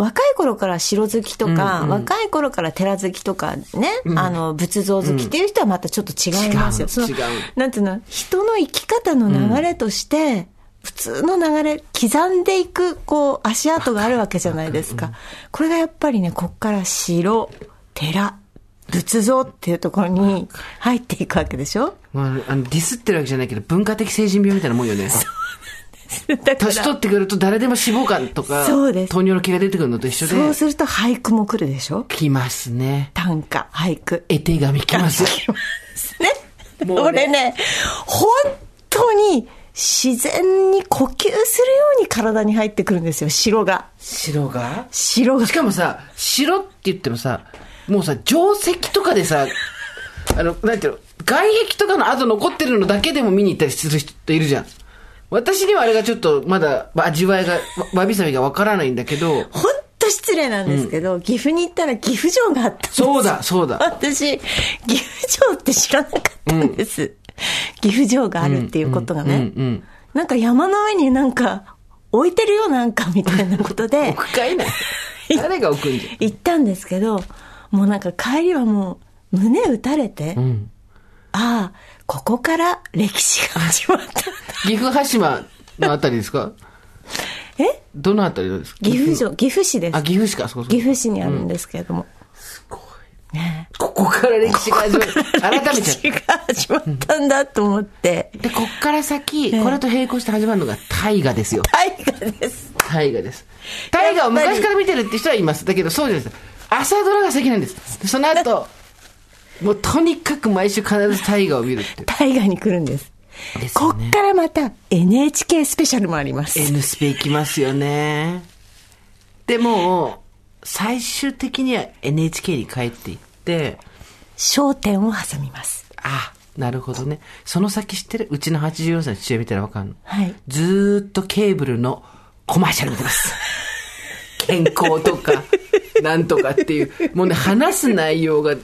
[SPEAKER 3] 若い頃から城好きとか、若い頃から寺好きとかね、あの、仏像好きっていう人はまたちょっと違いますよ。その
[SPEAKER 2] 違う違う
[SPEAKER 3] なんていうの、人の生き方の流れとして、普通の流れ、刻んでいく、こう、足跡があるわけじゃないですか。[laughs] これがやっぱりね、こっから城、寺、仏像っていうところに入っていくわけでしょ？
[SPEAKER 2] まあ、あのディスってるわけじゃないけど、文化的成人病みたいなもんよね。[laughs] 年取ってくると誰でも脂肪肝とか、
[SPEAKER 3] そうです
[SPEAKER 2] 糖尿の毛が出てくるのと一緒で、
[SPEAKER 3] そうすると俳句も来るでしょ？
[SPEAKER 2] 来ますね。
[SPEAKER 3] 短歌、俳句。
[SPEAKER 2] 絵手紙来ます。
[SPEAKER 3] 来ますね。
[SPEAKER 2] ね
[SPEAKER 3] 俺ね、本当当に自然に呼吸するように体に入ってくるんですよ、白が。
[SPEAKER 2] 白が？
[SPEAKER 3] 白が
[SPEAKER 2] し。かもさ、白って言ってもさ、もうさ、定石とかでさ、[laughs] あの、なんていうの、外壁とかの跡残ってるのだけでも見に行ったりする人いるじゃん。私にはあれがちょっとまだ味わいが、わわびさびがわからないんだけど、
[SPEAKER 3] ほんと失礼なんですけど、岐阜に行ったら岐阜城があったんです
[SPEAKER 2] そうだ、そうだ。
[SPEAKER 3] 私、岐阜城って知らなかったんです。岐阜城があるっていうことがね。
[SPEAKER 2] うんうん
[SPEAKER 3] なんか山の上になんか置いてるよなんかみたいなことで [laughs]
[SPEAKER 2] 置くかいない。[laughs] 誰が置くんじゃ。
[SPEAKER 3] 行ったんですけど、もうなんか帰りはもう胸打たれて、
[SPEAKER 2] うん。
[SPEAKER 3] ああ、ここから歴史が始まった。
[SPEAKER 2] 岐阜羽島のあたりですか？
[SPEAKER 3] え？
[SPEAKER 2] どのあたりですか？
[SPEAKER 3] 岐阜城、岐阜市です
[SPEAKER 2] あ、。岐阜市か、そうそう。
[SPEAKER 3] 岐阜市にあるんですけれども。
[SPEAKER 2] すごい。
[SPEAKER 3] ね
[SPEAKER 2] ここから歴史が始まる。改め
[SPEAKER 3] 歴
[SPEAKER 2] ちゃ
[SPEAKER 3] 史が始まったんだと思って。
[SPEAKER 2] で、こっから先、これと並行して始まるのが大河ですよ。
[SPEAKER 3] 大河です。
[SPEAKER 2] 大河です。大河を昔から見てるって人はいます。だけど、そうじゃないです。朝ドラが先なんです。でその後、もうとにかく毎週必ず大河を見るって。
[SPEAKER 3] 大河に来るんです。
[SPEAKER 2] ですね
[SPEAKER 3] っからまた NHK スペシャルもあります。
[SPEAKER 2] N スペ行きますよね。でも、最終的には NHK に帰っていって、
[SPEAKER 3] 焦点を挟みます。
[SPEAKER 2] あ、なるほどね。その先知ってるうちの84歳の父親見たらわかんの。
[SPEAKER 3] はい。
[SPEAKER 2] ずーっとケーブルのコマーシャル見てます。[laughs] 健康とか、なんとかっていう、もうね、話す内容が、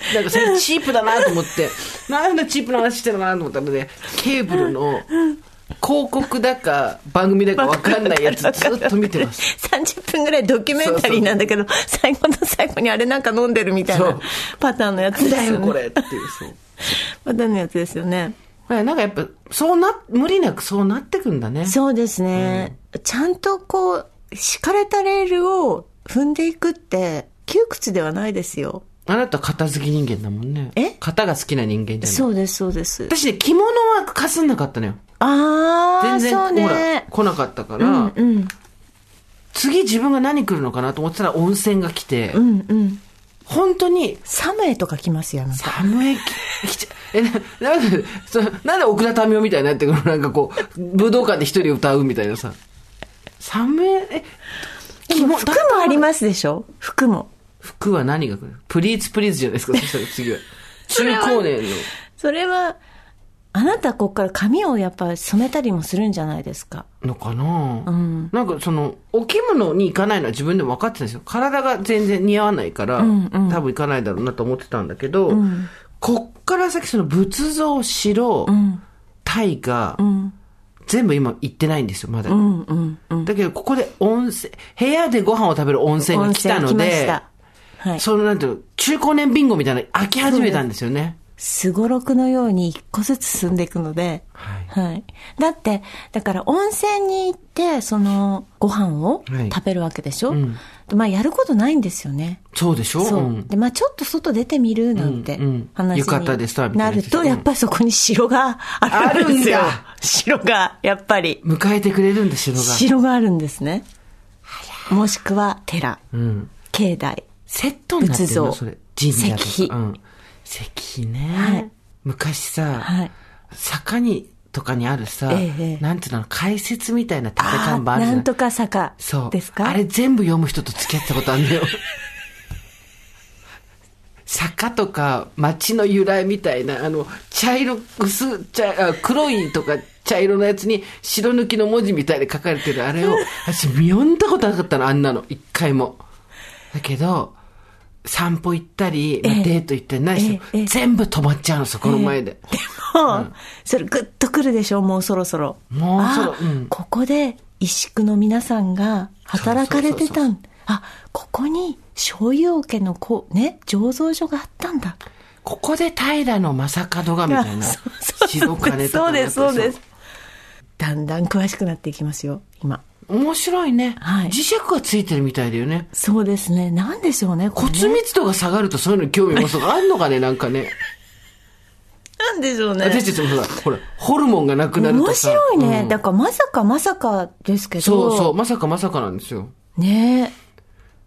[SPEAKER 2] [laughs] なんかそれチープだなと思って、[laughs] なんでチープな話してるのかなと思ったので、ケーブルの広告だか番組だかわかんないやつずっと見てます。[laughs]
[SPEAKER 3] 30分ぐらいドキュメンタリーなんだけど、最後の最後にあれなんか飲んでるみたいなパターンのやつですよね。
[SPEAKER 2] だよこれっていう、そう。
[SPEAKER 3] パターンのやつですよね。
[SPEAKER 2] まあなんかやっぱ、そうな、無理なくそうなってくんだね。
[SPEAKER 3] そうですね。ちゃんとこう、敷かれたレールを踏んでいくって、窮屈ではないですよ。
[SPEAKER 2] あなた片付き人間だもんね。
[SPEAKER 3] え？
[SPEAKER 2] 型が好きな人間じゃない。
[SPEAKER 3] そうです、そうです。
[SPEAKER 2] 私ね、着物はかすんなかったのよ。
[SPEAKER 3] ああ、
[SPEAKER 2] 全然、
[SPEAKER 3] そう
[SPEAKER 2] ほら
[SPEAKER 3] ね、。
[SPEAKER 2] 来なかったから、
[SPEAKER 3] うん、うん、
[SPEAKER 2] 次自分が何来るのかなと思ってたら温泉が来て、
[SPEAKER 3] うん、うん。
[SPEAKER 2] 本当に
[SPEAKER 3] サムエとか来ますよ、あなた。
[SPEAKER 2] 寒いき来ちゃ、え、な、なんで、そなんで奥田民生みたいになってくるの？なんかこう、武道館で一人歌うみたいなさ。寒い、え、
[SPEAKER 3] でも服もありますでしょ？服も。
[SPEAKER 2] 服は何が来る？プリーツプリーツじゃないですか、[laughs] そしたら次は。中高年の。
[SPEAKER 3] それは、あなたここから髪をやっぱ染めたりもするんじゃないですか？
[SPEAKER 2] のかな、
[SPEAKER 3] ん
[SPEAKER 2] なんかその、お着物に行かないのは自分でも分かってたんですよ。体が全然似合わないから、
[SPEAKER 3] んうん
[SPEAKER 2] 多分行かないだろうなと思ってたんだけど、
[SPEAKER 3] ん
[SPEAKER 2] こっから先その仏像、城、
[SPEAKER 3] うん、
[SPEAKER 2] 大河、
[SPEAKER 3] うん、
[SPEAKER 2] 全部今行ってないんですよ、まだ。
[SPEAKER 3] うん、うん、うん。
[SPEAKER 2] だけど、ここで温泉、部屋でご飯を食べる温泉が来たので
[SPEAKER 3] た、はい。
[SPEAKER 2] そのなんていうの、中高年ビンゴみたいなの飽き始めたんですよね。
[SPEAKER 3] すごろくのように一個ずつ進んでいくので、
[SPEAKER 2] はい。
[SPEAKER 3] はい。だって、だから温泉に行って、その、ご飯を
[SPEAKER 2] はい
[SPEAKER 3] 食べるわけでしょ、
[SPEAKER 2] ん
[SPEAKER 3] でまあ、やることないんですよね。
[SPEAKER 2] そうでしょ？
[SPEAKER 3] そう。
[SPEAKER 2] ん
[SPEAKER 3] で、まあ、ちょっと外出てみるなんて
[SPEAKER 2] うんうん
[SPEAKER 3] 話になると、やっぱりそこに城があるんですよ
[SPEAKER 2] あるんだ。
[SPEAKER 3] 城が、やっぱり。
[SPEAKER 2] 迎えてくれるんです、城が。
[SPEAKER 3] 城があるんですね。もしくは寺、
[SPEAKER 2] うん。
[SPEAKER 3] 境内。
[SPEAKER 2] セットになってるのそれ。神社。
[SPEAKER 3] 石碑
[SPEAKER 2] うん。石碑ね。
[SPEAKER 3] はい
[SPEAKER 2] 昔さ、
[SPEAKER 3] はい。
[SPEAKER 2] 坂に、とかにあるさ、
[SPEAKER 3] ええ
[SPEAKER 2] なんていうの、解説みたいな縦
[SPEAKER 3] あ
[SPEAKER 2] 看板あるじゃ
[SPEAKER 3] なんとか坂
[SPEAKER 2] そう。
[SPEAKER 3] ですか？
[SPEAKER 2] あれ全部読む人と付き合ったことあるんだよ。[laughs] 坂とか町の由来みたいな、あの、茶色、薄茶、あ黒いとか茶色のやつに白抜きの文字みたいで書かれてるあれを、私読んだことなかったの、あんなの。一回も。だけど、散歩行ったり、まあ
[SPEAKER 3] ええ
[SPEAKER 2] デート行ったりないし、全部止まっちゃうの、そこの前で。
[SPEAKER 3] もう、それグッとくるでしょ、もうそろそろ。
[SPEAKER 2] もうそろ
[SPEAKER 3] あ
[SPEAKER 2] うん
[SPEAKER 3] ここで石工の皆さんが働かれてたん。あ、ここに醤油桶のこう、ね、醸造所があったんだ。
[SPEAKER 2] ここで平の正門がみたいな。
[SPEAKER 3] そうです、そうです。だんだん詳しくなっていきますよ、今。
[SPEAKER 2] 面白いね、
[SPEAKER 3] はい
[SPEAKER 2] 磁石がついてるみたいだよね。
[SPEAKER 3] そうですね。なんでしょうね、ね
[SPEAKER 2] 骨密度が下がるとそういうのに興味持つとかあんのかね、[laughs] なんかね。
[SPEAKER 3] なんでしょうね。
[SPEAKER 2] 私たちもほら、ほら、ホルモンがなくなると
[SPEAKER 3] 面
[SPEAKER 2] さ。
[SPEAKER 3] 白いね。
[SPEAKER 2] うん
[SPEAKER 3] だからまさかまさかですけど。
[SPEAKER 2] そうそう、まさかまさかなんですよ。
[SPEAKER 3] ね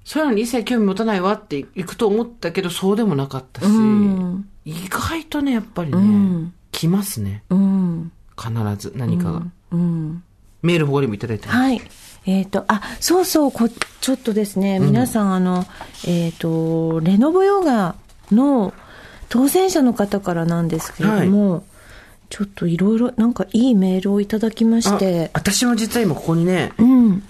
[SPEAKER 2] そういうのに一切興味持たないわっていくと思ったけど、そうでもなかったし、
[SPEAKER 3] ん
[SPEAKER 2] 意外とね、やっぱりね、
[SPEAKER 3] ん
[SPEAKER 2] 来ますね。
[SPEAKER 3] うん。
[SPEAKER 2] 必ず何かが。
[SPEAKER 3] うん。
[SPEAKER 2] メール他にもいただいてます。
[SPEAKER 3] はい。えっ、と、あ、そうそう、こ、ちょっとですね、皆さん、あの、えっ、と、レノボヨガの当選者の方からなんですけれども、ちょっといろいろ、なんかいいメールをいただきまして
[SPEAKER 2] あ、私も実は今ここにね、
[SPEAKER 3] うん。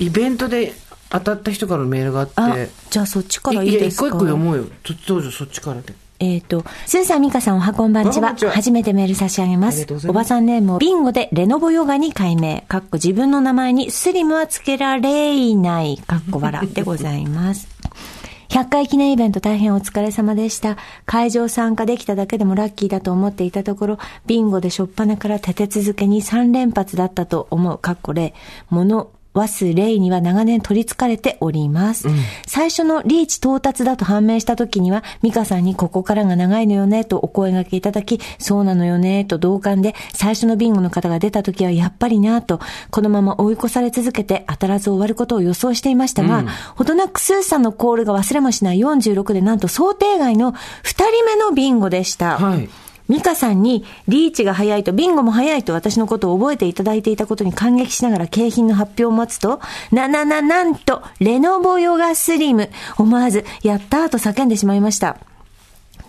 [SPEAKER 2] イベントで当たった人からのメールがあって、
[SPEAKER 3] あ、じゃあそっちからいい
[SPEAKER 2] や
[SPEAKER 3] ですか？
[SPEAKER 2] 一個一個読もうよ。どどうぞそっちからで。
[SPEAKER 3] えっ、と、スーさん、ミカさん、おはこんばんちは。初めてメール差し上げます
[SPEAKER 2] ます
[SPEAKER 3] おばさんネームをビンゴでレノボヨガに改名。かっこ自分の名前にスリムはつけられない。かっこ笑でございます。[laughs] 100回記念イベント大変お疲れ様でした。会場参加できただけでもラッキーだと思っていたところ、ビンゴでしょっぱなから立て続けに3連発だったと思う。かっこ例。物、わす霊には長年取り憑かれております。最初のリーチ到達だと判明した時には、ミカさんにここからが長いのよねとお声掛けいただき、そうなのよねと同感で、最初のビンゴの方が出た時はやっぱりなと、このまま追い越され続けて当たらず終わることを予想していましたが、ほどなくスーさんのコールが忘れもしない46でなんと想定外の2人目のビンゴでした。
[SPEAKER 2] はい。
[SPEAKER 3] ミカさんに、リーチが早いと、ビンゴも早いと私のことを覚えていただいていたことに感激しながら景品の発表を待つと、な、な、な、なんと、レノボヨガスリム。思わず、やったーと叫んでしまいました。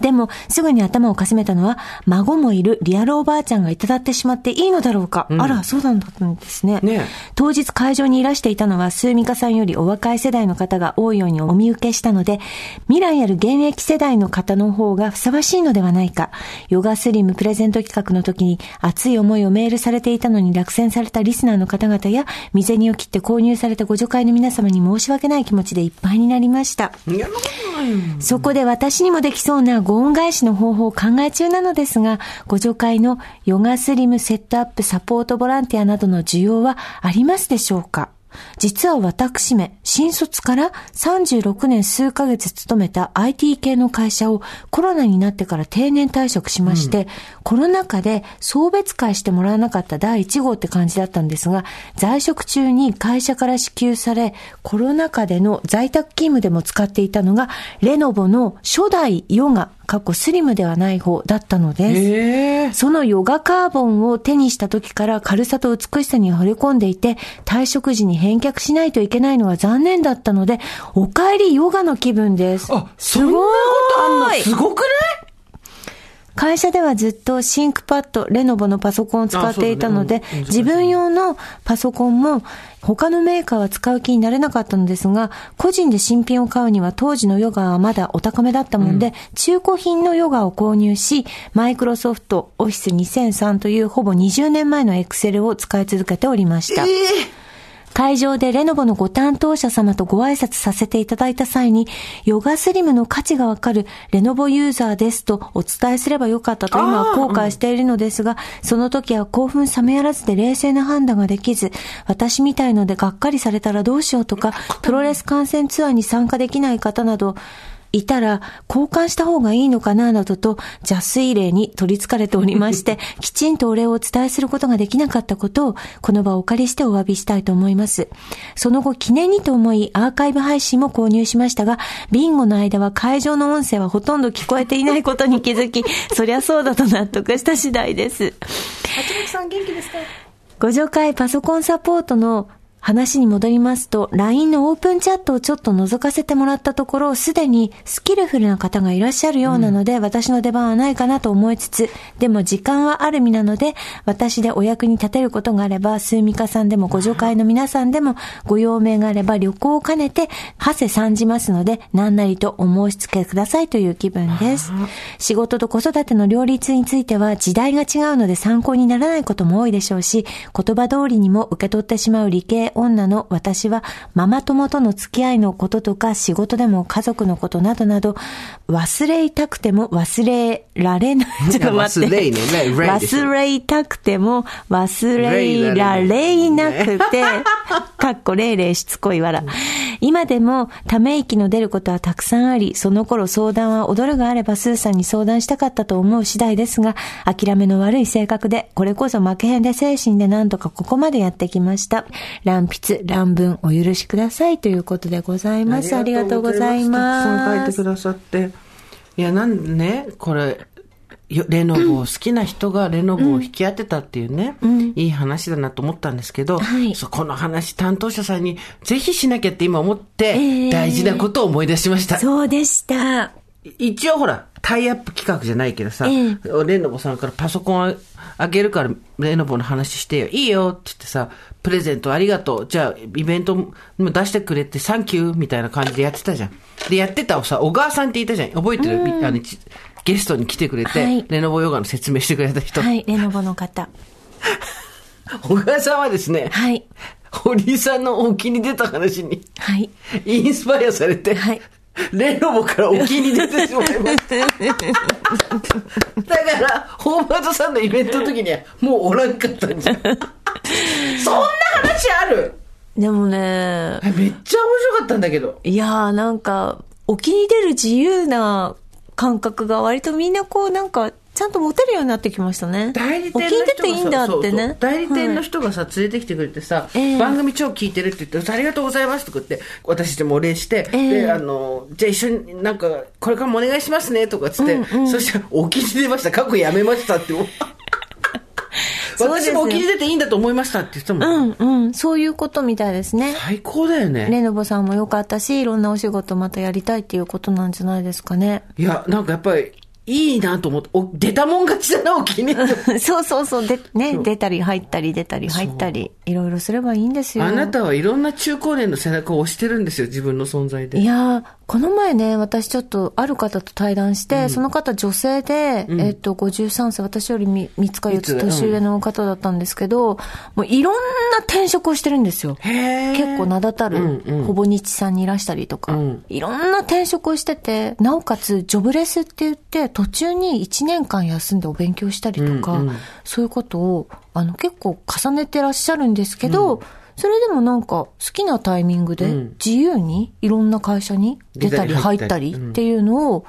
[SPEAKER 3] でも、すぐに頭をかすめたのは、孫もいるリアルおばあちゃんがいただってしまっていいのだろうか。あら、そうなんだったんですね。
[SPEAKER 2] ねえ
[SPEAKER 3] 当日会場にいらしていたのは、スーミカさんよりお若い世代の方が多いようにお見受けしたので、未来ある現役世代の方の方がふさわしいのではないか。ヨガスリムプレゼント企画の時に熱い思いをメールされていたのに落選されたリスナーの方々や、未銭を切って購入されたご助会の皆様に申し訳ない気持ちでいっぱいになりました。
[SPEAKER 2] そこ
[SPEAKER 3] で私にもできそうなご恩返しの方法を考え中なのですが、ご助会のヨガスリムセットアップサポートボランティアなどの需要はありますでしょうか？実は私め、新卒から36年数ヶ月勤めた IT 系の会社をコロナになってから定年退職しまして、コロナ禍で送別会してもらわなかった第1号って感じだったんですが、在職中に会社から支給され、コロナ禍での在宅勤務でも使っていたのが、レノボの初代ヨガ、過去スリムではない方だったのです。
[SPEAKER 2] ええ
[SPEAKER 3] そのヨガカーボンを手にした時から軽さと美しさに惚れ込んでいて、退職時に返却しないといけないのは残念だったので、お帰りヨガの気分です。
[SPEAKER 2] あ、そんなことあんの？すごくない？
[SPEAKER 3] 会社ではずっとシンクパッド、レノボのパソコンを使っていたので、
[SPEAKER 2] ね。うん。
[SPEAKER 3] 自分用のパソコンも他のメーカーは使う気になれなかったのですが、個人で新品を買うには当時のヨガはまだお高めだったもんで、中古品のヨガを購入し、マイクロソフトオフィス2003というほぼ20年前のエクセルを使い続けておりました。会場でレノボのご担当者様とご挨拶させていただいた際に、ヨガスリムの価値がわかるレノボユーザーですとお伝えすればよかったと今は後悔しているのですが、その時は興奮冷めやらずで冷静な判断ができず、私みたいのでがっかりされたらどうしようとか、プロレス観戦ツアーに参加できない方など、いたら交換した方がいいのかななどと邪推令に取り憑かれておりまして、[laughs] きちんとお礼をお伝えすることができなかったことを、この場をお借りしてお詫びしたいと思います。その後、記念にと思いアーカイブ配信も購入しましたが、ビンゴの間は会場の音声はほとんど聞こえていないことに気づき、[laughs] そりゃそうだと納得した次第です。
[SPEAKER 2] さん元気ですか？
[SPEAKER 3] ご助会パソコンサポートの話に戻りますと、LINE のオープンチャットをちょっと覗かせてもらったところ、すでにスキルフルな方がいらっしゃるようなので、私の出番はないかなと思いつつ、でも時間はある身なので、私でお役に立てることがあれば、スーミカさんでもご助会の皆さんでも、ご用命があれば旅行を兼ねて、ハセ参じますので、何なりとお申し付けくださいという気分です。仕事と子育ての両立については時代が違うので参考にならないことも多いでしょうし、言葉通りにも受け取ってしまう理系女の私は、ママ友との付き合いのこととか仕事でも家族のことなどなど、忘れたくても忘れられない。ちょっと待って。
[SPEAKER 2] 忘れね
[SPEAKER 3] 忘れたくても忘れられなくて、かっこれいれいしつこいわら。今でもため息の出ることはたくさんあり、その頃相談は踊るがあればスーさんに相談したかったと思う次第ですが、諦めの悪い性格で、これこそ負けへんで精神でなんとかここまでやってきました。乱筆、乱文お許しくださいということでございます。ありがとうござい
[SPEAKER 2] たくさん書い
[SPEAKER 3] ます。
[SPEAKER 2] てくださって。いや、なんね、これ、よレノボを好きな人が [coughs] レノボを引き当てたっていうね、いい話だなと思ったんですけど、
[SPEAKER 3] はい
[SPEAKER 2] そうこの話担当者さんにぜひしなきゃって今思って、
[SPEAKER 3] ええ
[SPEAKER 2] 大事なことを思い出しました。
[SPEAKER 3] そうでした。
[SPEAKER 2] 一応ほら、タイアップ企画じゃないけどさ、
[SPEAKER 3] え
[SPEAKER 2] レノボさんからパソコンああげるからレノボの話してよ。いいよって言ってさ、プレゼントありがとう。じゃあ、イベントも出してくれてサンキューみたいな感じでやってたじゃん。で、やってたさ、小川さんっていたじゃん。覚えてる、あのちゲストに来てくれて、
[SPEAKER 3] はい
[SPEAKER 2] レノボヨガの説明してくれた人。
[SPEAKER 3] はい、レノボの方。[laughs]
[SPEAKER 2] 小川さんはですね、
[SPEAKER 3] はい。
[SPEAKER 2] 堀井さんの沖に出た話に
[SPEAKER 3] はい。
[SPEAKER 2] インスパイアされて、
[SPEAKER 3] はい
[SPEAKER 2] レノボから沖に出てしまいました。だから、ホーバードさんのイベントの時にはもうおらんかったんじゃん。[laughs] そんな話ある？
[SPEAKER 3] でもね、
[SPEAKER 2] めっちゃ面白かったんだけど。
[SPEAKER 3] いやーなんか、沖に出る自由な感覚が割とみんなこうなんか、ちゃんと持てるようになってきましたね。
[SPEAKER 2] 代理店の人
[SPEAKER 3] いいんだってね。
[SPEAKER 2] 代理店の
[SPEAKER 3] はい
[SPEAKER 2] 人がさ、連れてきてくれてさ、
[SPEAKER 3] ええ
[SPEAKER 2] 番組超聞いてるって言って、ありがとうございますとか言って、私たちもお礼して、
[SPEAKER 3] ええ
[SPEAKER 2] で、あの、じゃあ一緒になんか、これからもお願いしますねとかつって、そしたら、沖に出ました、過去やめましたって。私も沖に出ていいんだと思いましたって言ってたもん。
[SPEAKER 3] うんうん、そういうことみたいですね。
[SPEAKER 2] 最高だよね。
[SPEAKER 3] レノボさんも良かったし、いろんなお仕事またやりたいっていうことなんじゃないですかね。
[SPEAKER 2] いや、なんかやっぱり、いいなと思って、お出たもん勝ちだな、沖に。[laughs]
[SPEAKER 3] そうそうそう、で、ね、出たり入ったり出たり入ったり、いろいろすればいいんですよ。
[SPEAKER 2] あなたはいろんな中高年の背中を押してるんですよ、自分の存在で。
[SPEAKER 3] いやー、この前ね、私ちょっとある方と対談して、その方女性で、えっと、53歳、私より3つか4つ年上の方だったんですけど、もういろんな転職をしてるんですよ。結構名だたる、
[SPEAKER 2] うんうん。
[SPEAKER 3] ほぼ日さんにいらしたりとか、
[SPEAKER 2] うん。
[SPEAKER 3] いろんな転職をしてて、なおかつジョブレスって言って、途中に1年間休んでお勉強したりとか、
[SPEAKER 2] うんうん。
[SPEAKER 3] そういうことを、あの、結構重ねてらっしゃるんですけど、それでもなんか好きなタイミングで
[SPEAKER 2] うん。
[SPEAKER 3] 自由にいろんな会社に出たり入っ
[SPEAKER 2] たたり
[SPEAKER 3] りっていうのを、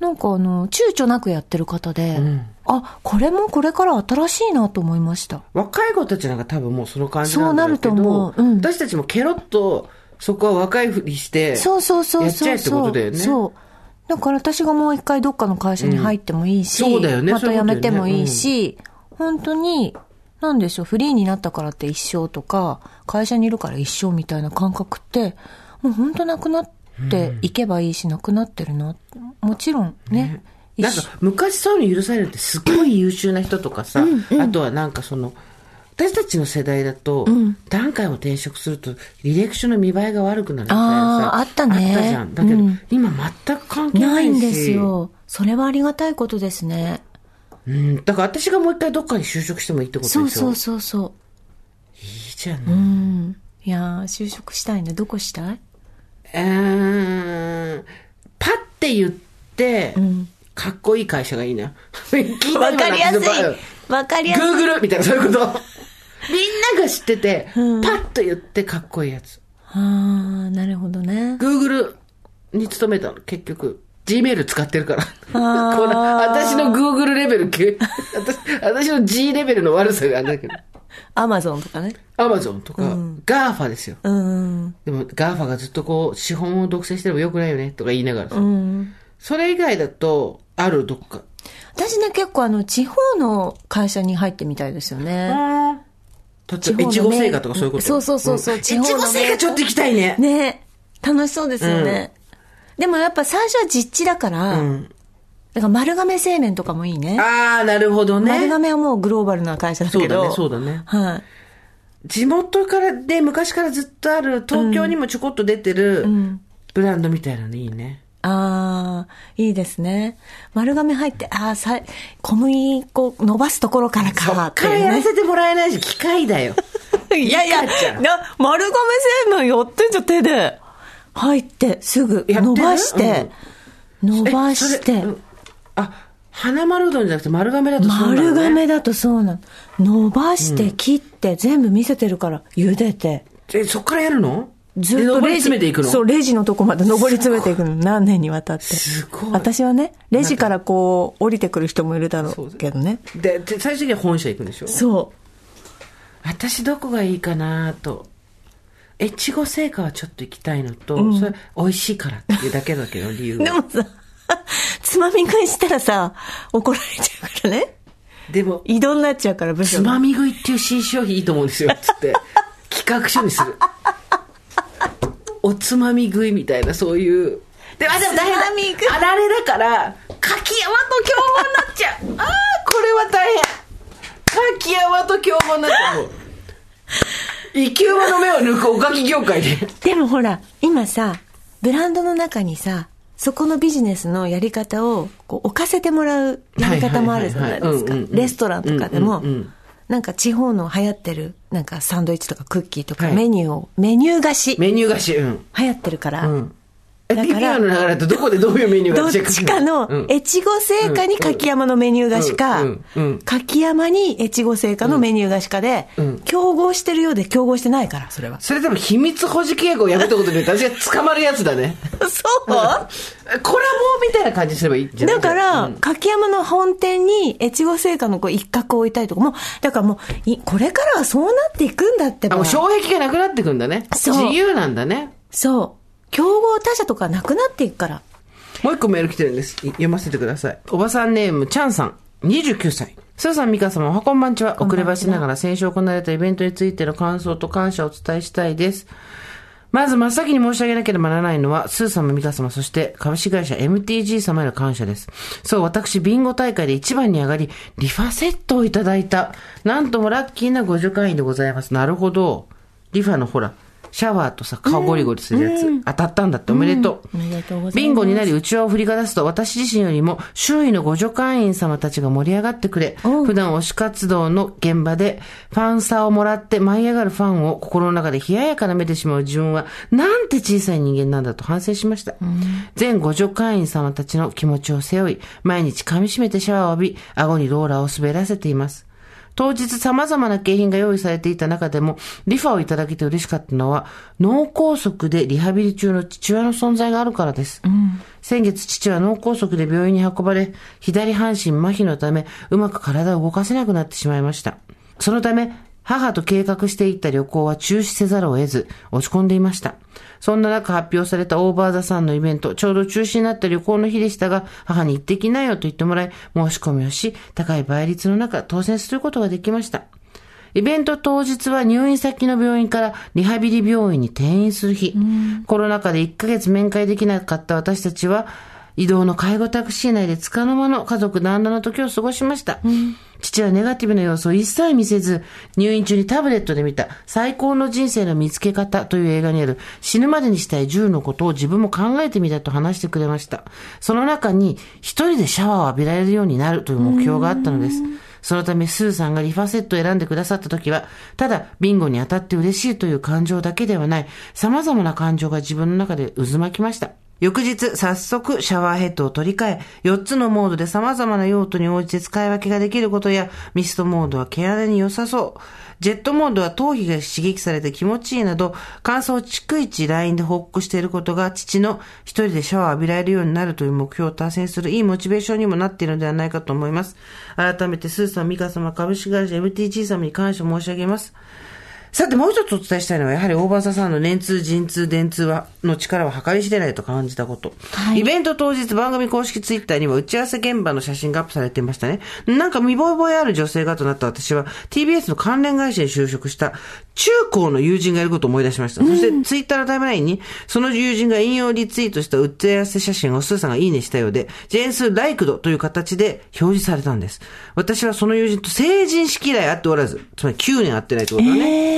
[SPEAKER 3] なんかあの、躊躇なくやってる方で、
[SPEAKER 2] ん。
[SPEAKER 3] あ、これもこれから新しいなと思いました。
[SPEAKER 2] 若い子たちなんか多分もうその感じなんだけど
[SPEAKER 3] そうなると思う。うん。
[SPEAKER 2] 私たちもケロッとそこは若いふりして
[SPEAKER 3] そうそうそう
[SPEAKER 2] やっちゃえってこ。とだよね。
[SPEAKER 3] そう。だから私がもう一回どっかの会社に入ってもいいし、
[SPEAKER 2] うん。そうだよね。
[SPEAKER 3] また辞めてもいいし、本当に、なんでしょう、フリーになったからって一生とか、会社にいるから一生みたいな感覚って、もう本当なくなっていけばいいし、なくなってるな。もちろんね。一
[SPEAKER 2] なんか昔そういうの許されるってすっごい優秀な人とかさ、あとはなんかその私たちの世代だと、何回も転職すると履歴書の見栄えが悪くなるみたいなさ
[SPEAKER 3] あーあったね
[SPEAKER 2] あったじゃんだけど、
[SPEAKER 3] うん
[SPEAKER 2] 今全く関係
[SPEAKER 3] な
[SPEAKER 2] ない
[SPEAKER 3] んですよ。それはありがたいことですね。
[SPEAKER 2] うん、だから私がもう一回どっかに就職してもいいってことでしょ？
[SPEAKER 3] そうそうそうそ
[SPEAKER 2] いいじゃん、
[SPEAKER 3] う。うん。いやー、就職したいね。どこしたい？う
[SPEAKER 2] ーんパッて言って、
[SPEAKER 3] ん
[SPEAKER 2] かっこいい会社がいいな。[laughs]
[SPEAKER 3] わかりやすい。わかりやすい。
[SPEAKER 2] グーグルみたいな、そういうこと。みんなが知ってて、
[SPEAKER 3] うん
[SPEAKER 2] パッと言ってかっこいいやつ。
[SPEAKER 3] ああ、なるほどね。
[SPEAKER 2] グーグルに勤めたの、結局。Gmail 使ってるから。この私の Google レベル、私私の G レベルの悪さがあるんだけど。
[SPEAKER 3] アマゾンとかね。
[SPEAKER 2] Amazon とか、GAFA ですよ。
[SPEAKER 3] うん。
[SPEAKER 2] でも GAFA がずっとこう、資本を独占してればよくないよね、とか言いながらさ。
[SPEAKER 3] うん。
[SPEAKER 2] それ以外だと、あるどっか。
[SPEAKER 3] 私ね、結構あの、地方の会社に入ってみたいですよね。
[SPEAKER 2] 例えば、越後製菓とかそういうこと？
[SPEAKER 3] そうそうそうそう、
[SPEAKER 2] ん越後製菓ちょっと行きたいね。
[SPEAKER 3] ね楽しそうですよね。でもやっぱ最初は実地だから、
[SPEAKER 2] うん。
[SPEAKER 3] だから丸亀製麺とかもいいね。
[SPEAKER 2] あー、なるほどね。
[SPEAKER 3] 丸亀はもうグローバルな会社だけど。
[SPEAKER 2] そうだね、そうだね。
[SPEAKER 3] はい。
[SPEAKER 2] 地元からで、昔からずっとある、東京にもちょこっと出てる、
[SPEAKER 3] ん
[SPEAKER 2] ブランドみたいなのいいね。
[SPEAKER 3] ああ、いいですね。丸亀入って、ああ、さ、小麦粉伸ばすところから
[SPEAKER 2] そ
[SPEAKER 3] か、
[SPEAKER 2] っからやらせてもらえないし、機械だよ。[laughs]
[SPEAKER 3] いやいや、丸亀製麺やってんじゃん、手で。入って、すぐ、伸ばして、伸ばして。
[SPEAKER 2] う、ん。あ、花丸うどんじゃなくて丸亀だとそうなの、ね、
[SPEAKER 3] 丸亀だとそうなの。伸ばして、切って、全部見せてるから、茹でて。
[SPEAKER 2] え、そっからやるの？
[SPEAKER 3] ずっとレジ
[SPEAKER 2] 詰めていくの？
[SPEAKER 3] そう、レジのとこまで上り詰めていくの。何年にわたって。
[SPEAKER 2] すごい。
[SPEAKER 3] 私はね、レジからこう、降りてくる人もいるだろうけどね。
[SPEAKER 2] で、で最終的には本社行くんでしょ？
[SPEAKER 3] そ
[SPEAKER 2] 私どこがいいかなと。越後製菓はちょっと行きたいのと、
[SPEAKER 3] うん
[SPEAKER 2] それ美味しいからっていうだけだけど、理由
[SPEAKER 3] う。で
[SPEAKER 2] は。
[SPEAKER 3] もさ、[laughs] つまみ食いしたらさ、怒られちゃうからね。
[SPEAKER 2] でも、
[SPEAKER 3] 移動になっちゃうから、部署が。
[SPEAKER 2] つまみ食いっていう新商品いいと思うんですよ、つって。[laughs] 企画書にする。おつまみ食いみたいな、そういう。でも、あ、でも大変だあられだから、柿山と競合になっちゃう。[laughs] ああ、これは大変。柿山と競合になっちゃう。生き馬の目を抜くおかき業界で。
[SPEAKER 3] でもほら、今さ、ブランドの中にさ、そこのビジネスのやり方をこう置かせてもらうやり方もあるじゃないですかレストランとかでもなんか地方の流行ってる、なんかサンドイッチとかクッキーとか
[SPEAKER 2] はい
[SPEAKER 3] メニューを、メニュー菓子流
[SPEAKER 2] メニュー菓子、うん。
[SPEAKER 3] 行ってるから、
[SPEAKER 2] うん。え、
[SPEAKER 3] だから
[SPEAKER 2] 今の流れだとどこでどういうメニューが
[SPEAKER 3] どっちかの
[SPEAKER 2] うん、
[SPEAKER 3] 越後製菓に柿山のメニュー菓子か柿山に越後製菓のメニュー菓子かで
[SPEAKER 2] うん、
[SPEAKER 3] 競合してるようで競合してないから、それは。
[SPEAKER 2] それでも秘密保持契約をやめたことで私が捕まるやつだね。[laughs]
[SPEAKER 3] そう？
[SPEAKER 2] コラボみたいな感じすればいいんじゃない？
[SPEAKER 3] だから、
[SPEAKER 2] うん
[SPEAKER 3] 柿山の本店に越後製菓のこう一角を置いたりとかも、だからもう、いこれからはそうなっていくんだってば
[SPEAKER 2] あ、もう障壁がなくなってくんだね。
[SPEAKER 3] そう
[SPEAKER 2] 自由なんだね。
[SPEAKER 3] そう。競合他社とかなくなっていくから。
[SPEAKER 2] もう一個メール来てるんです。い読ませてください。おばさんネーム、チャンさん。29歳。スーさん、ミカ様、おはこんばんちは。遅ればせながら先週行われたイベントについての感想と感謝をお伝えしたいです。まず真っ先に申し上げなければならないのは、スー様、ミカ様、そして株式会社 MTG 様への感謝です。そう、私、ビンゴ大会で一番に上がり、リファセットをいただいた。なんともラッキーなご助会員でございます。なるほど。リファのほら、シャワーとさ、顔ゴリゴリするやつ、当たったんだっておめでとう。
[SPEAKER 3] おめでとうございます。
[SPEAKER 2] ビンゴになり、内輪を振りかざすと、私自身よりも、周囲のご助会員様たちが盛り上がってくれ、普段推し活動の現場で、ファンサをもらって舞い上がるファンを心の中で冷ややかな目でしまう自分は、なんて小さい人間なんだと反省しました。全ご助会員様たちの気持ちを背負い、毎日噛み締めてシャワーを浴び、顎にローラーを滑らせています。当日様々な景品が用意されていた中でも、リファをいただけて嬉しかったのは、脳梗塞でリハビリ中の父親の存在があるからです。先月父は脳梗塞で病院に運ばれ、左半身麻痺のため、うまく体を動かせなくなってしまいました。そのため、母と計画していった旅行は中止せざるを得ず、落ち込んでいました。そんな中発表されたオーバーザさんのイベント、ちょうど中止になった旅行の日でしたが、母に行ってきなよと言ってもらい、申し込みをし、高い倍率の中、当選することができました。イベント当日は入院先の病院からリハビリ病院に転院する日。コロナ禍で1ヶ月面会できなかった私たちは、移動の介護タクシー内で束の間の家族団らの時を過ごしました。父はネガティブな要素を一切見せず、入院中にタブレットで見た最高の人生の見つけ方という映画にある死ぬまでにしたい10のことを自分も考えてみたと話してくれました。その中に一人でシャワーを浴びられるようになるという目標があったのです。そのため、スーさんがリファセットを選んでくださった時は、ただ、ビンゴに当たって嬉しいという感情だけではない、様々な感情が自分の中で渦巻きました。翌日、早速、シャワーヘッドを取り替え、4つのモードで様々な用途に応じて使い分けができることや、ミストモードは毛穴に良さそう。ジェットモードは頭皮が刺激されて気持ちいいなど、乾燥を逐一ラインで報告していることが、父の一人でシャワーを浴びられるようになるという目標を達成するいいモチベーションにもなっているのではないかと思います。改めて、スーさん、ミカ様、株式会社 MTG 様に感謝申し上げます。さて、もう一つお伝えしたいのは、やはり大場さんの年通、陣通、電通は、の力は計り知れないと感じたこと。
[SPEAKER 3] はい
[SPEAKER 2] イベント当日、番組公式ツイッターには打ち合わせ現場の写真がアップされていましたね。なんか見覚えある女性がとなった私は、TBS の関連会社に就職した、中高の友人がいることを思い出しました。そして、ツイッターのタイムラインに、その友人が引用リツイートした打ち合わせ写真をスーさんがいいねしたようで、ジェーンスーライクドという形で表示されたんです。私はその友人と成人式以来会っておらず、つまり9年会ってないってことだね。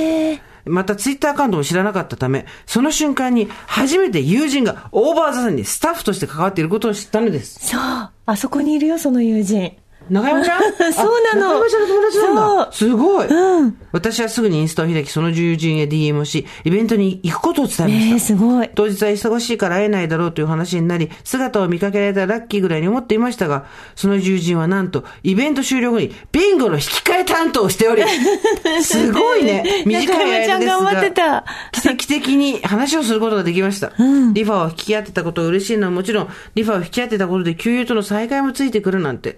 [SPEAKER 3] えー、
[SPEAKER 2] またツイッターアカウントも知らなかったため、その瞬間に初めて友人がオーバーザさんにスタッフとして関わっていることを知ったのです。
[SPEAKER 3] そう。あそこにいるよ、その友人。
[SPEAKER 2] 中山ちゃん？[laughs]
[SPEAKER 3] そうなの
[SPEAKER 2] あ中山ちゃんの友達なんだ。すごい、
[SPEAKER 3] うん
[SPEAKER 2] 私はすぐにインスタを開き、その友人へ DM をし、イベントに行くことを伝えました。
[SPEAKER 3] えー、すごい。
[SPEAKER 2] 当日は忙しいから会えないだろうという話になり、姿を見かけられたらラッキーぐらいに思っていましたが、その友人はなんと、イベント終了後に、ビンゴの引き換え担当をしており、[laughs] すごいね。短い
[SPEAKER 3] 中山ちゃ
[SPEAKER 2] 間ですが。
[SPEAKER 3] ん頑張ってた。
[SPEAKER 2] 奇跡的に話をすることができました。リファを引き当てたことが嬉しいのはもちろん、リファを引き当てたことで給油との再会もついてくるなんて。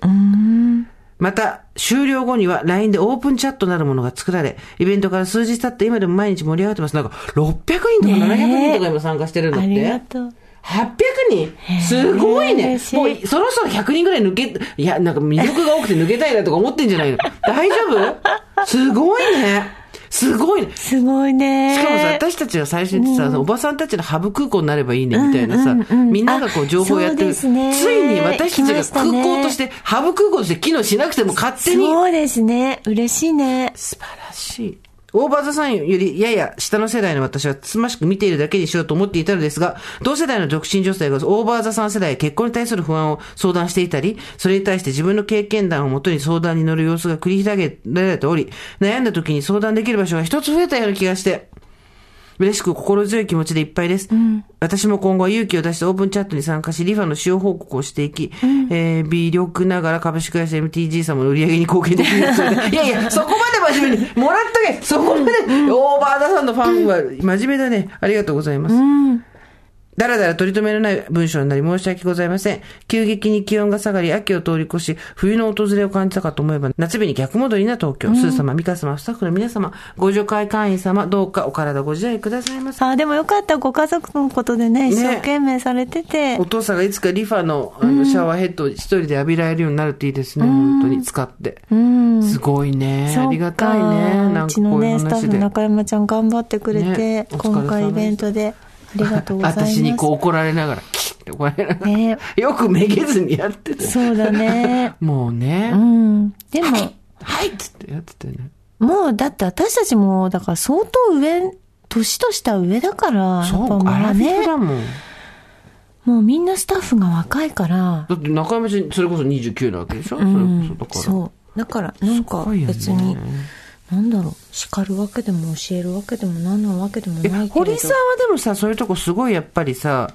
[SPEAKER 2] また、終了後には LINE でオープンチャットなるものが作られ、イベントから数日経って今でも毎日盛り上がってます。なんか、600人とか700人とか今参加してるんだって。
[SPEAKER 3] ありがとう。
[SPEAKER 2] 800人？すごいねもうそろそろ100人ぐらい抜け、いや、なんか魅力が多くて抜けたいなとか思ってんじゃないの大丈夫？すごいね。すごいね。
[SPEAKER 3] すごいね。
[SPEAKER 2] しかもさ、私たちが最初にさ、おばさんたちのハブ空港になればいいねみたいなさ、
[SPEAKER 3] うんうんうん
[SPEAKER 2] みんながこう情報をやってる。ついに私たちが空
[SPEAKER 3] ね
[SPEAKER 2] 港として、ハブ空港として機能しなくても勝手に。
[SPEAKER 3] そうですね。嬉しいね。
[SPEAKER 2] 素晴らしい。オーバーザさんよりやや下の世代の私はつましく見ているだけにしようと思っていたのですが、同世代の独身女性がオーバーザさん世代結婚に対する不安を相談していたり、それに対して自分の経験談をもとに相談に乗る様子が繰り広げられており、悩んだ時に相談できる場所が一つ増えたような気がして、嬉しく心強い気持ちでいっぱいです。私も今後は勇気を出してオープンチャットに参加し、リファの使用報告をしていき、えー微力ながら株式会社 MTG 様の売り上げに貢献できる。ようにするいやいや、そこまで真面目に、もらっとけ。そこまで、オーバーダさんのファンは真面目だね。ありがとうございます。だらだら取り留めのない文章になり申し訳ございません。急激に気温が下がり、秋を通り越し、冬の訪れを感じたかと思えば、夏日に逆戻りな東京。スー様、ミカ様、スタッフの皆様、ご助会会員様、どうかお体ご自愛くださいませ。
[SPEAKER 3] あ、でもよかった。ご家族のことでね、一生懸命されてて。
[SPEAKER 2] お父さんがいつかリファのあのシャワーヘッドを一人で浴びられるようになるといいですね。本当に使って。
[SPEAKER 3] うん。
[SPEAKER 2] すごいね。ありがたいね。なんか
[SPEAKER 3] うちのね、スタッフの。中山ちゃん頑張ってくれて、
[SPEAKER 2] ね
[SPEAKER 3] 今回イベントで。ありがとうございます。
[SPEAKER 2] 私にこう怒られながら、キッって怒られながら。
[SPEAKER 3] ね
[SPEAKER 2] よくめげずにやってて。
[SPEAKER 3] そうだね。[laughs]
[SPEAKER 2] もうね。
[SPEAKER 3] うん。でも、
[SPEAKER 2] はいっつってやってたよね。
[SPEAKER 3] もう、だって私たちも、だから相当上、年とした上だから、
[SPEAKER 2] そうか、
[SPEAKER 3] やっぱまあね、
[SPEAKER 2] だもん。
[SPEAKER 3] もうみんなスタッフが若いから、
[SPEAKER 2] だって中山ちゃん、それこそ29なわけでしょ、
[SPEAKER 3] うん
[SPEAKER 2] それこそだから。
[SPEAKER 3] そう。だから、なんか
[SPEAKER 2] すごいよね
[SPEAKER 3] 別に、なんだろう、叱るわけでも教えるわけでも何なわけでもないけれど。
[SPEAKER 2] 堀さんはでもさ、そういうとこすごいやっぱりさ、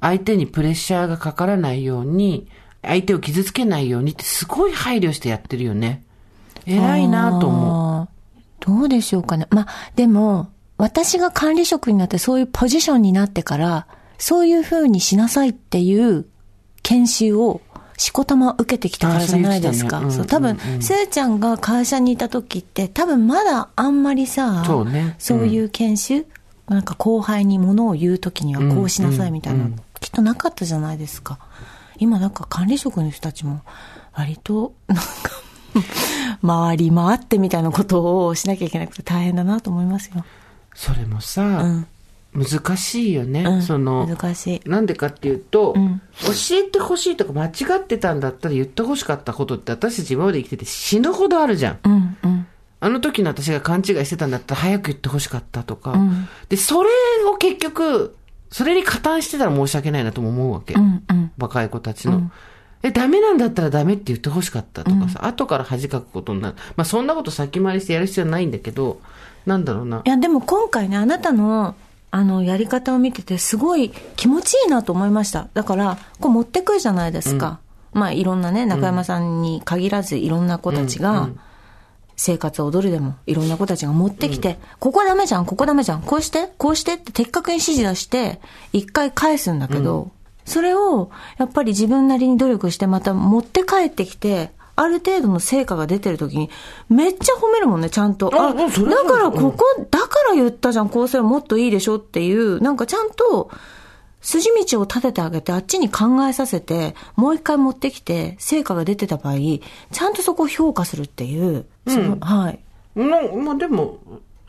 [SPEAKER 2] 相手にプレッシャーがかからないように、相手を傷つけないようにってすごい配慮してやってるよね。偉いなと思う。
[SPEAKER 3] どうでしょうかね。まあ、でも、私が管理職になってそういうポジションになってから、そういう風にしなさいっていう研修を、しこたま受けてきたからじゃないですか。
[SPEAKER 2] あそう
[SPEAKER 3] そう、多分、せいちゃんが会社にいた時って、多分まだあんまりさ、
[SPEAKER 2] そうね
[SPEAKER 3] そういう研修、なんか後輩にものを言う時にはこうしなさいみたいな、
[SPEAKER 2] うんうん
[SPEAKER 3] きっとなかったじゃないですか。今なんか管理職の人たちも、割と、なんか、[laughs] 回り回ってみたいなことをしなきゃいけなくて大変だなと思いますよ。
[SPEAKER 2] それもさ、
[SPEAKER 3] うん
[SPEAKER 2] 難しいよね。
[SPEAKER 3] うん
[SPEAKER 2] その、
[SPEAKER 3] 難しい。
[SPEAKER 2] なんでかっていうと、
[SPEAKER 3] ん
[SPEAKER 2] 教えてほしいとか間違ってたんだったら言ってほしかったことって私たち今まで生きてて死ぬほどあるじゃん。
[SPEAKER 3] うん、うん。
[SPEAKER 2] あの時の私が勘違いしてたんだったら早く言ってほしかったとか。
[SPEAKER 3] ん
[SPEAKER 2] で、それを結局、それに加担してたら申し訳ないなとも思うわけ。
[SPEAKER 3] うん、うん。
[SPEAKER 2] 若い子たちの。え、ダメなんだったらダメって言ってほしかったとかさ、後から恥かくことになる。まあそんなこと先回りしてやる必要はないんだけど、なんだろうな。
[SPEAKER 3] いや、でも今回ね、あなたの、あの、やり方を見てて、すごい気持ちいいなと思いました。だから、こう持ってくるじゃないですか。まあ、いろんなね、中山さんに限らず、いろんな子たちが、生活を踊るでも、いろんな子たちが持ってきて、ここダメじゃん、ここダメじゃん、こうして、こうしてって的確に指示出して、一回返すんだけど、それを、やっぱり自分なりに努力して、また持って帰ってきて、ある程度の成果が出てる時に、めっちゃ褒めるもんね、ちゃんと。
[SPEAKER 2] あ
[SPEAKER 3] だからここ、だから言ったじゃん、こうすればもっといいでしょっていう、なんかちゃんと、筋道を立ててあげて、あっちに考えさせて、もう一回持ってきて、成果が出てた場合、ちゃんとそこを評価するっていう、そのはい。
[SPEAKER 2] なまあでも、